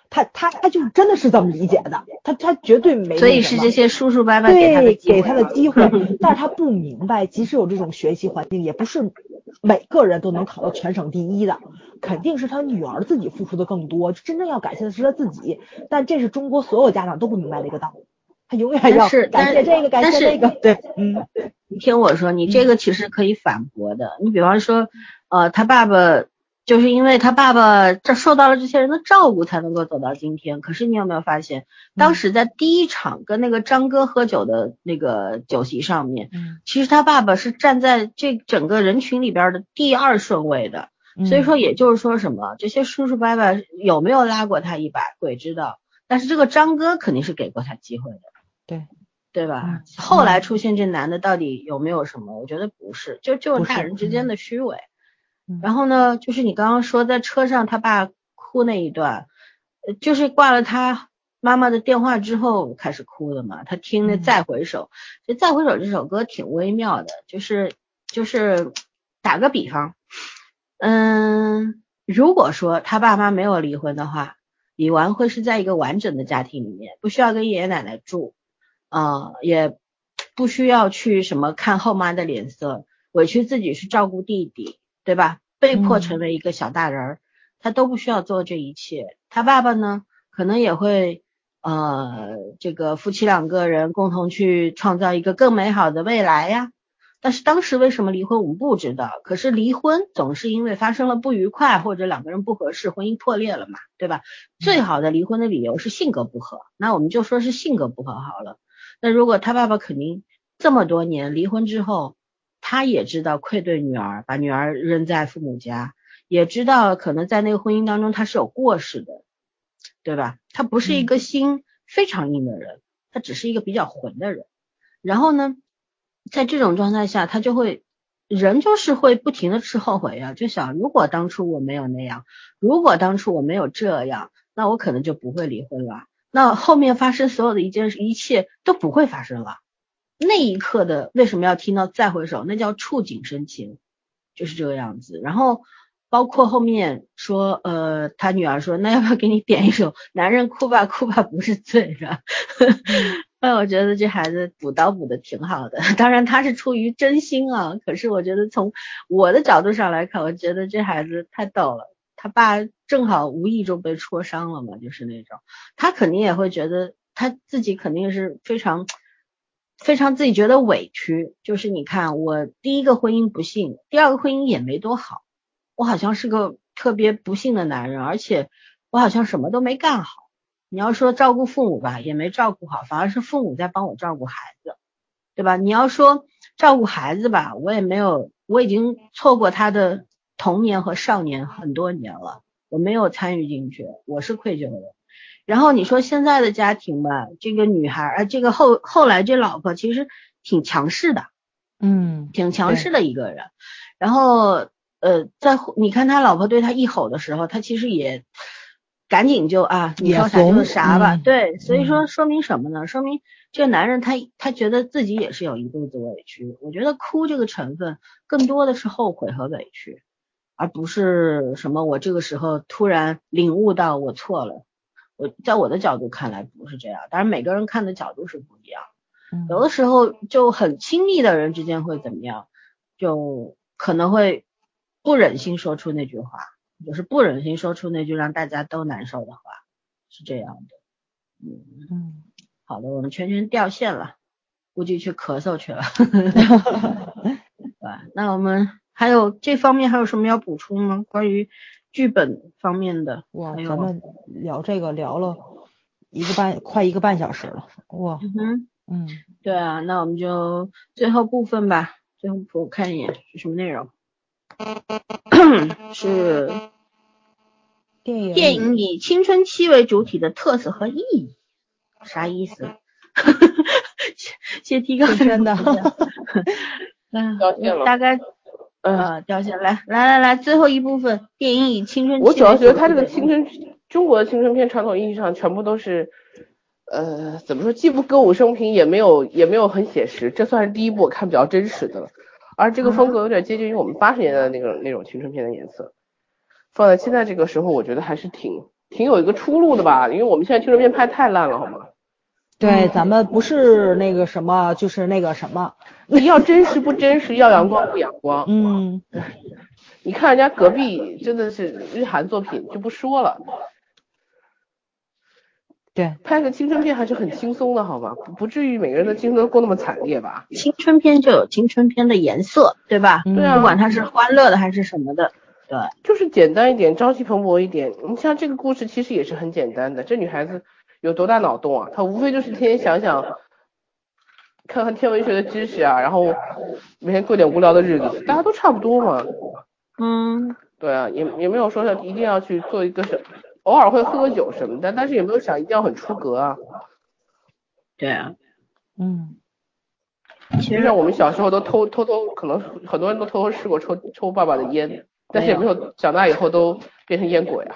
他他他就真的是这么理解的，他他绝对没所以是这些叔叔伯伯对给他的机会，但是他不明白，即使有这种学习环境，也不是每个人都能考到全省第一的，肯定是他女儿自己付出的更多，真正要感谢的是他自己，但这是中国所有家长都不明白的一个道理。他永远要感谢这个，感谢那个。对，嗯，你听我说，你这个其实可以反驳的。你比方说，呃，他爸爸就是因为他爸爸这受到了这些人的照顾，才能够走到今天。可是你有没有发现，当时在第一场跟那个张哥喝酒的那个酒席上面，其实他爸爸是站在这整个人群里边的第二顺位的。所以说，也就是说什么，这些叔叔伯伯有没有拉过他一把，鬼知道。但是这个张哥肯定是给过他机会的。对，对吧？后来出现这男的到底有没有什么？我觉得不是，就就是大人之间的虚伪。然后呢，就是你刚刚说在车上他爸哭那一段，就是挂了他妈妈的电话之后开始哭的嘛。他听那再回首，这再回首这首歌挺微妙的，就是就是打个比方，嗯，如果说他爸妈没有离婚的话，李纨会是在一个完整的家庭里面，不需要跟爷爷奶奶住。啊，也不需要去什么看后妈的脸色，委屈自己去照顾弟弟，对吧？被迫嗯成为一个小大人儿，他都不需要做这一切。他爸爸呢，可能也会呃，这个夫妻两个人共同去创造一个更美好的未来呀。但是当时为什么离婚，我们不知道。可是离婚总是因为发生了不愉快，或者两个人不合适，婚姻破裂了嘛，对吧？最好的离婚的理由是性格不合，那我们就说是性格不合好了。那如果他爸爸肯定这么多年离婚之后，他也知道愧对女儿，把女儿扔在父母家，也知道可能在那个婚姻当中他是有过失的，对吧？他不是一个心非常硬的人，他只是一个比较混的人。然后呢，在这种状态下，他就会人就是会不停的吃后悔呀、就想如果当初我没有那样，如果当初我没有这样，那我可能就不会离婚了。那后面发生所有的一件事，一切都不会发生了。那一刻的为什么要听到再回首？那叫触景生情，就是这个样子。然后包括后面说，呃，他女儿说，那要不要给你点一首《男人哭吧哭吧不是罪人》？那我觉得这孩子补刀补的挺好的，当然他是出于真心啊。可是我觉得从我的角度上来看，我觉得这孩子太逗了。他爸正好无意中被戳伤了嘛，就是那种，他肯定也会觉得他自己肯定是非常非常自己觉得委屈。就是你看，我第一个婚姻不幸，第二个婚姻也没多好，我好像是个特别不幸的男人，而且我好像什么都没干好。你要说照顾父母吧，也没照顾好，反而是父母在帮我照顾孩子，对吧？你要说照顾孩子吧，我也没有，我已经错过他的童年和少年很多年了，我没有参与进去，我是愧疚的。然后你说现在的家庭吧，这个女孩，呃，这个后后来这老婆其实挺强势的，嗯挺强势的一个人。然后呃，在你看他老婆对他一吼的时候，他其实也赶紧就啊，你也说啥就是啥吧。嗯对，所以说嗯说明什么呢？说明这个男人他他觉得自己也是有一肚子委屈。我觉得哭这个成分更多的是后悔和委屈，而不是什么我这个时候突然领悟到我错了。我在我的角度看来不是这样，当然每个人看的角度是不一样。嗯有的时候就很亲密的人之间会怎么样，就可能会不忍心说出那句话，就是不忍心说出那句让大家都难受的话，是这样的。嗯，嗯，好的，我们圈圈掉线了，估计去咳嗽去了。对吧？那我们还有这方面还有什么要补充吗？关于剧本方面的，哇，咱们聊这个聊了一个半快一个半小时了，哇，嗯哼。嗯，对啊，那我们就最后部分吧。最后部分我看一眼是什么内容，是电影电影以青春期为主体的特色和意义，啥意思？先提个是真的 嗯大概嗯，呃掉下来，来来来，最后一部分，电影以青春我主要觉得他这个青春中国的青春片传统意义上全部都是，呃，怎么说，既不歌舞升平，也没有也没有很写实，这算是第一部我看比较真实的了。而这个风格有点接近于我们八十年代的那个那种青春片的颜色，放在现在这个时候，我觉得还是挺挺有一个出路的吧，因为我们现在青春片拍太烂了，好吗？对，咱们不是那个什么，就是那个什么，你要真实不真实，要阳光不阳光。嗯，你看人家隔壁真的是日韩作品就不说了，对，拍个青春片还是很轻松的，好吧？不不至于每个人的青春过那么惨烈吧？青春片就有青春片的颜色，对吧？嗯对啊不管它是欢乐的还是什么的，对。就是简单一点，朝气蓬勃一点。你像这个故事其实也是很简单的，这女孩子有多大脑洞啊？他无非就是天天想想，看看天文学的知识啊，然后每天过点无聊的日子，大家都差不多嘛。嗯，对啊，也也没有说要一定要去做一个什，偶尔会喝个酒什么的，但是也没有想一定要很出格啊。对啊，嗯，其实像我们小时候都偷偷偷，可能很多人都偷偷试过抽抽爸爸的烟，但是也没有长大以后都变成烟鬼啊。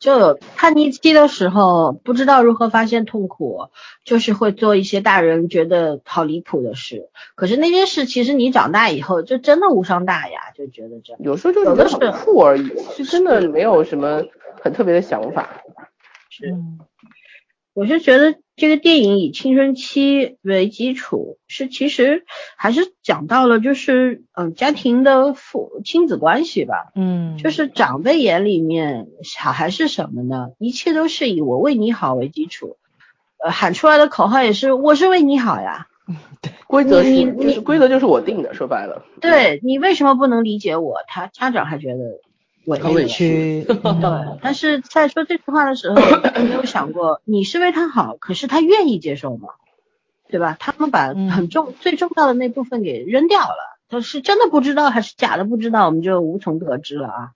就有叛逆期的时候，不知道如何发现痛苦，就是会做一些大人觉得好离谱的事。可是那些事，其实你长大以后就真的无伤大雅，就觉得这样。有时候就是觉得很酷而已，是真的没有什么很特别的想法。是，我是觉得这个电影以青春期为基础，是其实还是讲到了就是嗯家庭的父亲子关系吧，嗯，就是长辈眼里面小孩是什么呢？一切都是以我为你好为基础，呃喊出来的口号也是我是为你好呀，规则是规则就是我定的，说白了。对你为什么不能理解我？他家长还觉得委很委屈。对，但是在说这句话的时候，有没有想过你是为他好，可是他愿意接受吗？对吧？他们把嗯很重、最重要的那部分给扔掉了，他是真的不知道还是假的不知道，我们就无从得知了啊。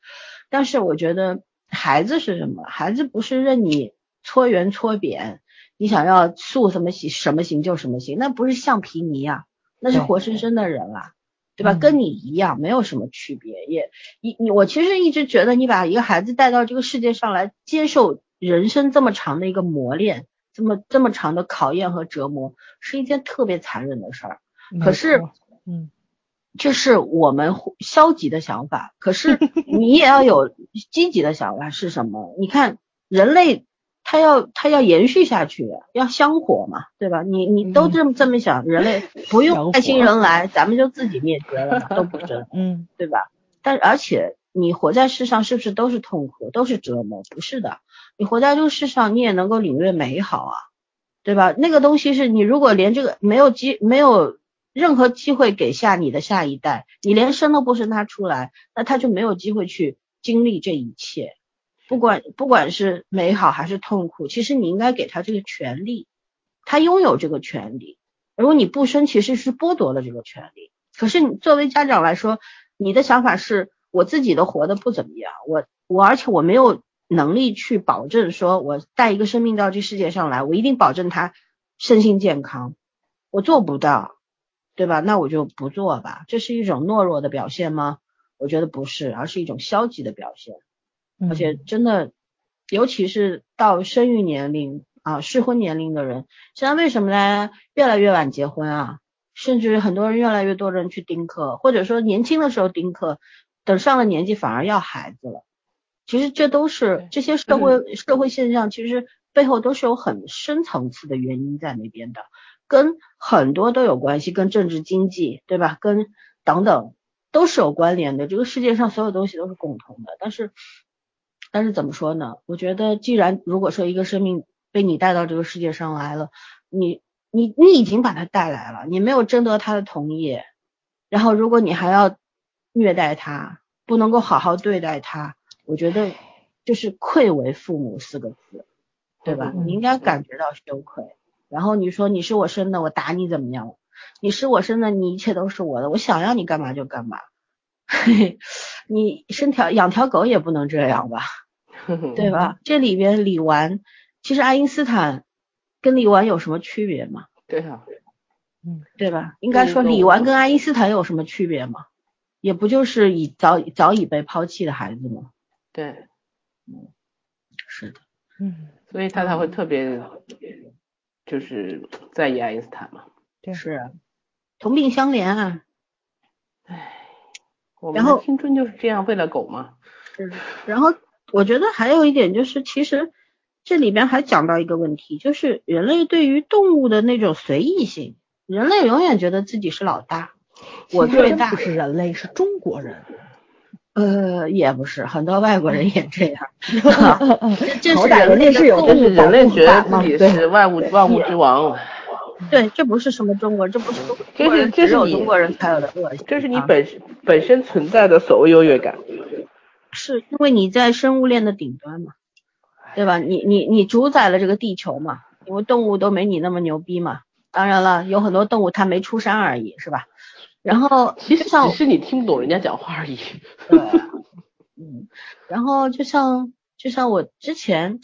但是我觉得孩子是什么？孩子不是任你搓圆搓扁，你想要塑什么形什么形就什么形，那不是橡皮泥啊，那是活生生的人啊。对吧？嗯跟你一样，没有什么区别。也，你你我其实一直觉得，你把一个孩子带到这个世界上来，接受人生这么长的一个磨练，这么这么长的考验和折磨，是一件特别残忍的事儿。可是，嗯，这是我们消极的想法，可是 你也要有积极的想法是什么？你看人类，他要他要延续下去，要香火嘛，对吧？你你都这么这么想，人类不用外星人来，咱们就自己灭绝了嘛，都不 是，嗯，对吧？但而且你活在世上是不是都是痛苦，都是折磨？不是的，你活在这个世上，你也能够领略美好啊，对吧？那个东西是你如果连这个没有机没有任何机会给下你的下一代，你连生都不生他出来，那他就没有机会去经历这一切。不管不管是美好还是痛苦，其实你应该给他这个权利，他拥有这个权利。如果你不生，其实是剥夺了这个权利。可是你作为家长来说，你的想法是我自己都活得不怎么样，我我而且我没有能力去保证说我带一个生命到这世界上来，我一定保证他身心健康，我做不到，对吧？那我就不做吧。这是一种懦弱的表现吗？我觉得不是，而是一种消极的表现。嗯而且真的，尤其是到生育年龄啊、适婚年龄的人，现在为什么大家越来越晚结婚啊？甚至很多人越来越多人去丁克，或者说年轻的时候丁克，等上了年纪反而要孩子了。其实这都是这些社会社会现象，其实背后都是有很深层次的原因在那边的，跟很多都有关系，跟政治经济对吧？跟等等都是有关联的。这个世界上所有东西都是共同的，但是。但是怎么说呢？我觉得，既然如果说一个生命被你带到这个世界上来了，你你你已经把他带来了，你没有征得他的同意，然后如果你还要虐待他，不能够好好对待他，我觉得就是愧为父母四个字，对吧？你应该感觉到羞愧。然后你说你是我生的，我打你怎么样？你是我生的，你一切都是我的，我想要你干嘛就干嘛。你生条养条狗也不能这样吧？对吧？这里边李纨，其实爱因斯坦跟李纨有什么区别吗？对啊，对吧？应该说李纨跟爱因斯坦有什么区别吗？也不就是已早早已被抛弃的孩子吗？对，是的，嗯，所以他才会特别就是在意爱因斯坦嘛。对是啊同病相怜啊。唉我们然后的青春就是这样喂了狗嘛。是，然后我觉得还有一点就是，其实这里边还讲到一个问题，就是人类对于动物的那种随意性，人类永远觉得自己是老大，我最大不。是人类，是中国人。呃，也不是，很多外国人也这样。这 是人类是有的这是人类觉得自己对是万物万物之王，对，这不是什么中国，这不是中这是国人这是你只有中国人才有的恶习啊。这是你本本身存在的所谓优越感。是因为你在生物链的顶端嘛，对吧？你你你主宰了这个地球嘛，因为动物都没你那么牛逼嘛。当然了，有很多动物它没出山而已，是吧？然后其实就像只是你听不懂人家讲话而已。对，嗯，然后就像就像我之前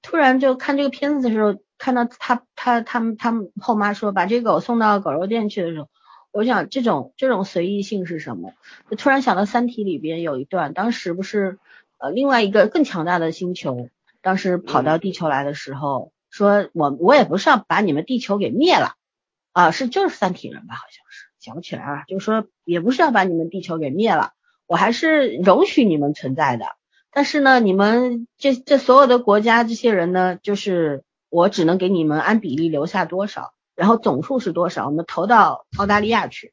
突然就看这个片子的时候，看到他他他们他们后妈说把这个狗送到狗肉店去的时候，我想这种这种随意性是什么？就突然想到《三体》里边有一段，当时不是呃另外一个更强大的星球，当时跑到地球来的时候，说我我也不是要把你们地球给灭了啊，是就是三体人吧，好像是想不起来了，就是说也不是要把你们地球给灭了，我还是容许你们存在的。但是呢，你们这这所有的国家这些人呢，就是我只能给你们按比例留下多少，然后总数是多少，我们投到澳大利亚去，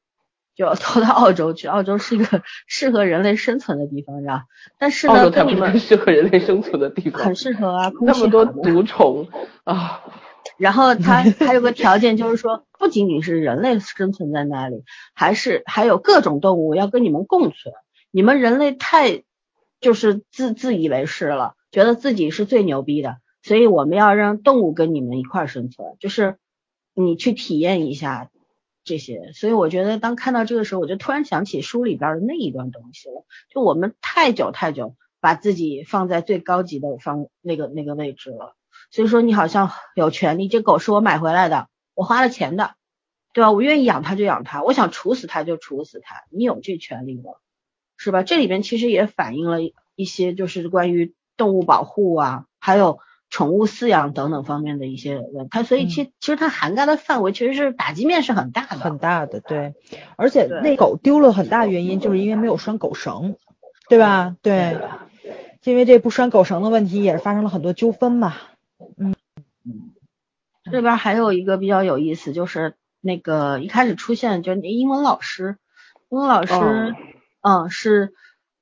就投到澳洲去。澳洲是一个 适合人类生存的地方，知道？但是呢，澳洲才不跟你们是适合人类生存的地方，很适合啊，那么多毒虫啊，然后它还有个条件，就是说不仅仅是人类生存在那里，还是还有各种动物要跟你们共存。你们人类太就是自自以为是了，觉得自己是最牛逼的，所以我们要让动物跟你们一块儿生存，就是你去体验一下这些。所以我觉得当看到这个时候，我就突然想起书里边的那一段东西了，就我们太久太久把自己放在最高级的方那个那个位置了。所以说你好像有权利，这狗是我买回来的，我花了钱的，对吧？我愿意养它就养它，我想处死它就处死它，你有这权利吗？是吧？这里边其实也反映了一些就是关于动物保护啊，还有宠物饲养等等方面的一些问它，所以其、其实它涵盖的范围其实是打击面是很大的，很大的，对，而且那狗丢了很大原因就是因为没有拴狗绳，对吧？对，因为这不拴狗绳的问题也是发生了很多纠纷嘛。嗯。这边还有一个比较有意思，就是那个一开始出现就是那英文老师，英文老师，哦。嗯，是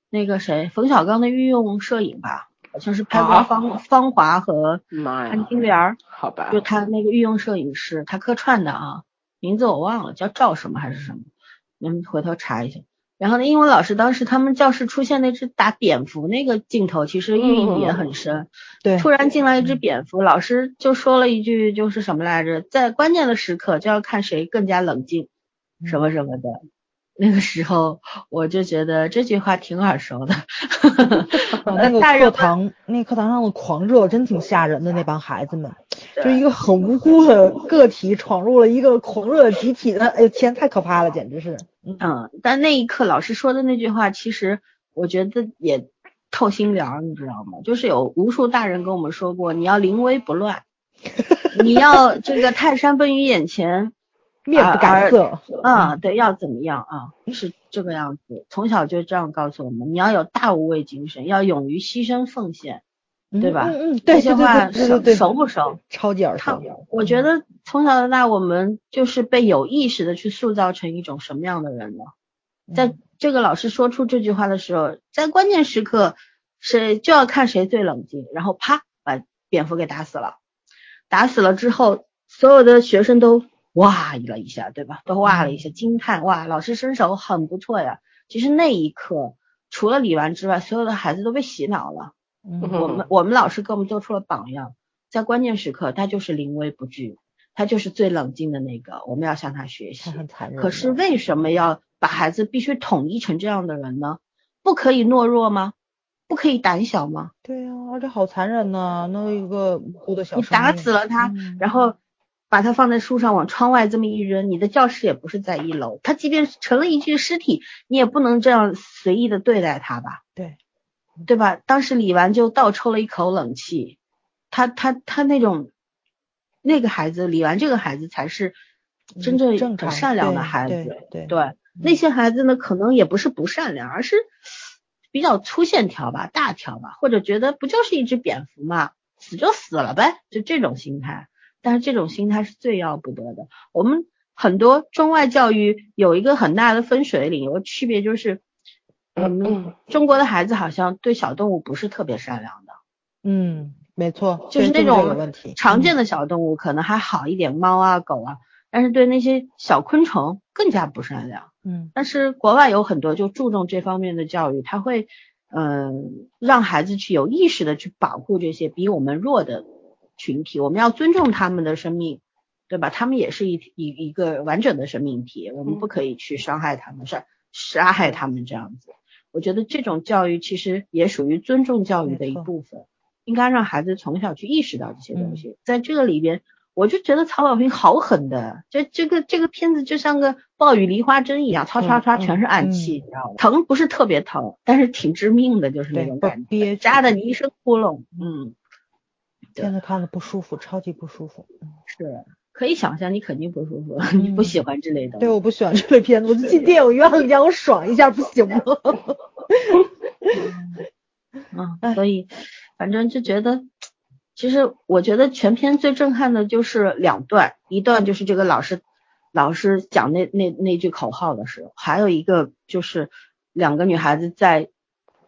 那个谁冯小刚的御用摄影吧，好像是拍过啊芳、芳华和潘金莲儿，好吧就，他那个御用摄影师，他客串的啊，名字我忘了，叫赵什么还是什么，你们回头查一下。然后呢，英文老师当时他们教室出现那只打蝙蝠那个镜头，其实寓意也很深。对，突然进来一只蝙蝠，老师就说了一句，就是什么来着？在关键的时刻就要看谁更加冷静，什么什么的。那个时候我就觉得这句话挺耳熟的。哦那个课堂，那课堂上的狂热真挺吓人的，那帮孩子们，就一个很无辜的个体闯入了一个狂热集体的，哎呦天，太可怕了，简直是。嗯，但那一刻老师说的那句话，其实我觉得也透心凉，你知道吗？就是有无数大人跟我们说过，你要临危不乱，你要这个泰山崩于眼前，面不改色，啊，对，要怎么样啊？是这个样子，从小就这样告诉我们，你要有大无畏精神，要勇于牺牲奉献，对吧？嗯嗯，这些话熟熟不熟？超级耳熟。我觉得从小到大，我们就是被有意识的去塑造成一种什么样的人呢？在这个老师说出这句话的时候，在关键时刻，谁就要看谁最冷静，然后啪把蝙蝠给打死了。打死了之后，所有的学生都哇了一下，对吧？都哇了一下，惊叹哇，老师身手很不错呀。其实那一刻，除了李纨之外，所有的孩子都被洗脑了。嗯我们我们老师给我们做出了榜样，在关键时刻，他就是临危不惧，他就是最冷静的那个，我们要向他学习。很残忍。可是为什么要把孩子必须统一成这样的人呢？不可以懦弱吗？不可以胆小吗？对呀、而且好残忍呐、那一个无辜的小你打死了他，嗯然后把它放在树上往窗外这么一扔，你的教室也不是在一楼，他即便是成了一具尸体，你也不能这样随意的对待他吧？对，对吧？当时李纨就倒抽了一口冷气，他他他那种那个孩子，李纨这个孩子才是真正正善良的孩子。对对对，那些孩子呢，可能也不是不善良，而是比较粗线条吧，大条吧，或者觉得不就是一只蝙蝠嘛，死就死了呗，就这种心态。但是这种心态是最要不得的。我们很多中外教育有一个很大的分水岭，有个区别就是，我们中国的孩子好像对小动物不是特别善良的。嗯，没错，就是那种常见的小动物可能还好一点，猫啊狗啊，但是对那些小昆虫更加不善良。嗯但是国外有很多就注重这方面的教育，他会嗯、让孩子去有意识的去保护这些比我们弱的群体，我们要尊重他们的生命，对吧？他们也是一一一个完整的生命体，我们不可以去伤害他们，杀杀害他们这样子。我觉得这种教育其实也属于尊重教育的一部分，应该让孩子从小去意识到这些东嗯西。在这个里边，我就觉得曹保平好狠的，这这个这个片子就像个暴雨梨花针一样，唰唰唰嗯全是暗嗯器，你知道吗？疼不是特别疼，但是挺致命的，就是那种感觉，扎的你一身窟窿，嗯，对现在看的不舒服，超级不舒服。是可以想象你肯定不舒服，你不喜欢这类的。对，我不喜欢这类片子，我就进电影院里让我爽一下，不行吗？嗯，所以反正就觉得其实我觉得全片最震撼的就是两段，一段就是这个老师老师讲那那那句口号的时候，还有一个就是两个女孩子在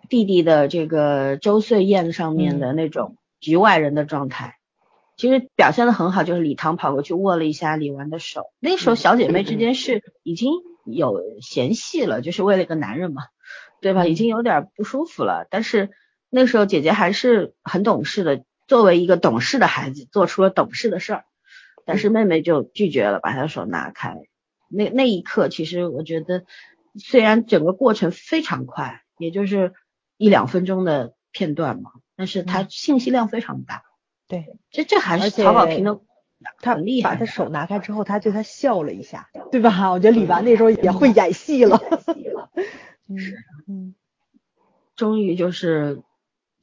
弟弟的这个周岁宴上面的那种局外人的状态。其实表现的很好，就是李唐跑过去握了一下李纨的手，那时候小姐妹之间是已经有嫌隙了，就是为了一个男人嘛，对吧？已经有点不舒服了。但是那时候姐姐还是很懂事的，作为一个懂事的孩子，做出了懂事的事儿。但是妹妹就拒绝了，把她手拿开。那那一刻，其实我觉得，虽然整个过程非常快，也就是一两分钟的片段嘛，但是它信息量非常大。对，这这还是曹保平的，他很厉害。把他手拿开之后，他对他笑了一下，对吧？我觉得李纨那时候也会演戏了。是，嗯，终于就是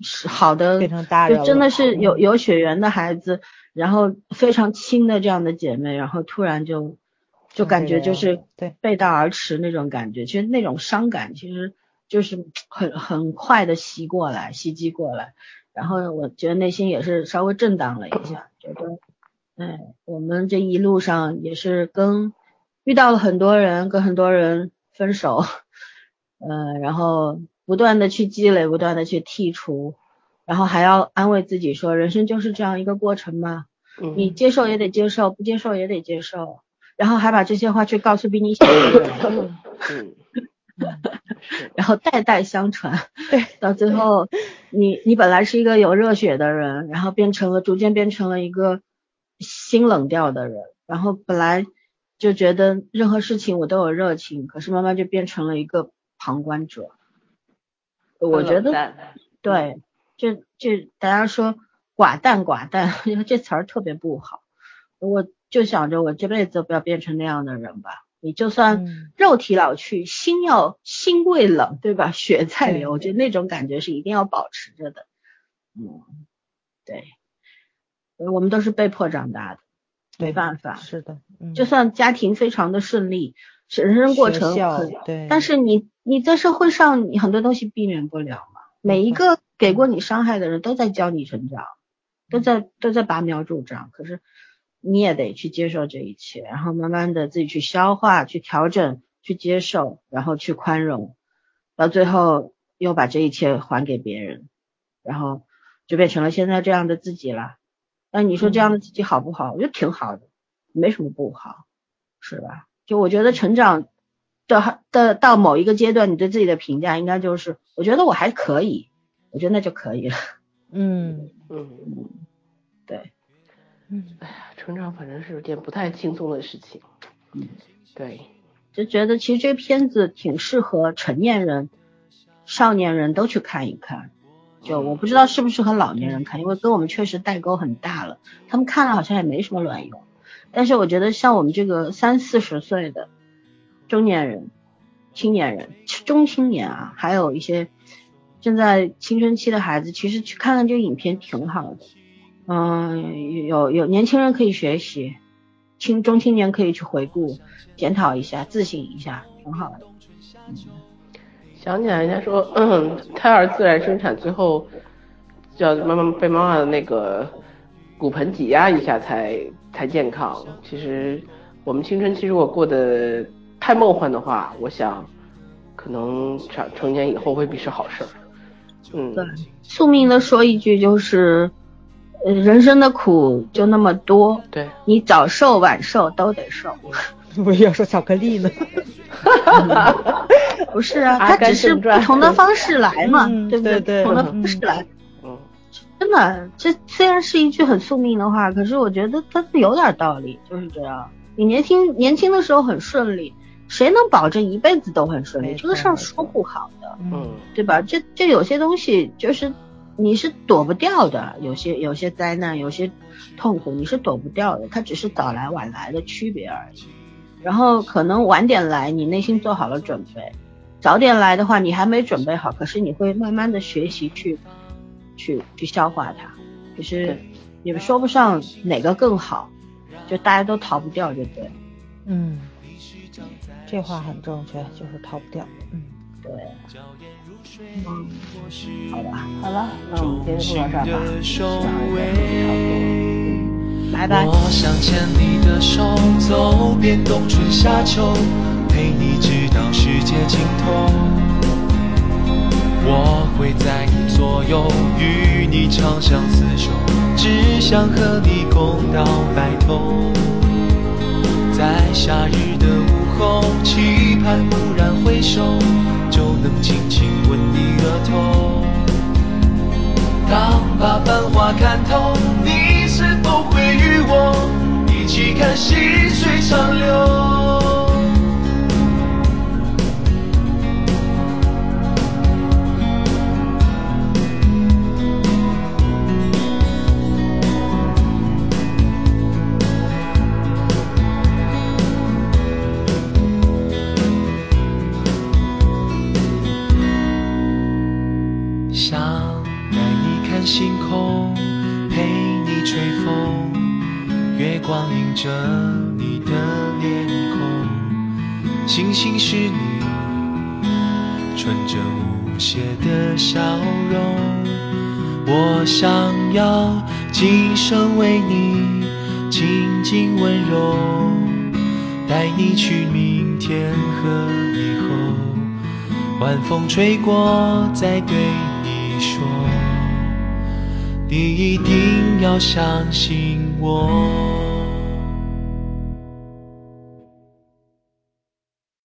是好的，变成大人就真的是有有血缘的孩子，然后非常亲的这样的姐妹，然后突然就就感觉就是对背道而驰那种感觉。其实那种伤感其实就是很很快的袭过来，袭击过来。然后我觉得内心也是稍微震荡了一下，觉得，哎，我们这一路上也是跟遇到了很多人，跟很多人分手，呃，然后不断的去积累，不断的去剔除，然后还要安慰自己说，人生就是这样一个过程嘛，你接受也得接受，不接受也得接受，然后还把这些话去告诉比你小的人。然后代代相传，对，到最后，你你本来是一个有热血的人，然后变成了逐渐变成了一个心冷掉的人，然后本来就觉得任何事情我都有热情，可是慢慢就变成了一个旁观者。我觉得，对，这这大家说寡淡寡淡，因为这词儿特别不好，我就想着我这辈子不要变成那样的人吧。你就算肉体老去，心要心未冷，对吧？血在流，我觉得那种感觉是一定要保持着的。嗯，对，我们都是被迫长大的，没办法。是的，就算家庭非常的顺利，人生过程对，但是你你在社会上，你很多东西避免不了嘛。每一个给过你伤害的人都在教你成长，都在都在拔苗助长。可是。你也得去接受这一切，然后慢慢的自己去消化、去调整、去接受，然后去宽容，到最后又把这一切还给别人，然后就变成了现在这样的自己了。那你说这样的自己好不好？我觉得挺好的，没什么不好，是吧？就我觉得成长的的到某一个阶段，你对自己的评价应该就是，我觉得我还可以，我觉得那就可以了。嗯嗯，对。嗯，哎呀，成长反正是有点不太轻松的事情。嗯，对，就觉得其实这片子挺适合成年人、少年人都去看一看。就我不知道适不适合老年人看，因为跟我们确实代沟很大了。他们看了好像也没什么卵用。但是我觉得像我们这个三四十岁的中年人、青年人、中青年啊，还有一些正在青春期的孩子，其实去看看这个影片挺好的。嗯，有有年轻人可以学习，青中青年可以去回顾、检讨一下、自省一下，挺好的。想起来，人家说，嗯，胎儿自然生产，最后叫妈妈被妈妈的那个骨盆挤压一下才才健康。其实我们青春期如果过得太梦幻的话，我想可能成成年以后未必是好事儿。嗯，对，宿命的说一句就是。人生的苦就那么多，对你早瘦晚瘦都得瘦。我要说巧克力呢，不是啊，它只是不同的方式来嘛，对不对？不同的方式来。嗯，真的，这虽然是一句很宿命的话，可是我觉得它是有点道理，就是这样。你年轻年轻的时候很顺利，谁能保证一辈子都很顺利？这个事儿说不好的，嗯，对吧？这这有些东西就是。你是躲不掉的，有些有些灾难，有些痛苦，你是躲不掉的，它只是早来晚来的区别而已。然后可能晚点来，你内心做好了准备；早点来的话，你还没准备好，可是你会慢慢的学习去去去消化它。就是也说不上哪个更好，就大家都逃不掉，就对。嗯，这话很正确，就是逃不掉。嗯。对，嗯，好吧，好了，那我们今天就到这儿吧，希望大家差不多，拜拜。我想牵你的手，走遍冬春夏秋，陪你直到世界尽头。我会在你左右，与你长相厮守，只想和你共到白头。在夏日的午后，期盼蓦然回首，就能轻轻吻你额头。当把繁华看透，你是否会与我一起看细水长流？着你的脸孔，星星是你纯真无邪的笑容。我想要今生为你静静温柔，带你去明天和以后，晚风吹过再对你说，你一定要相信我。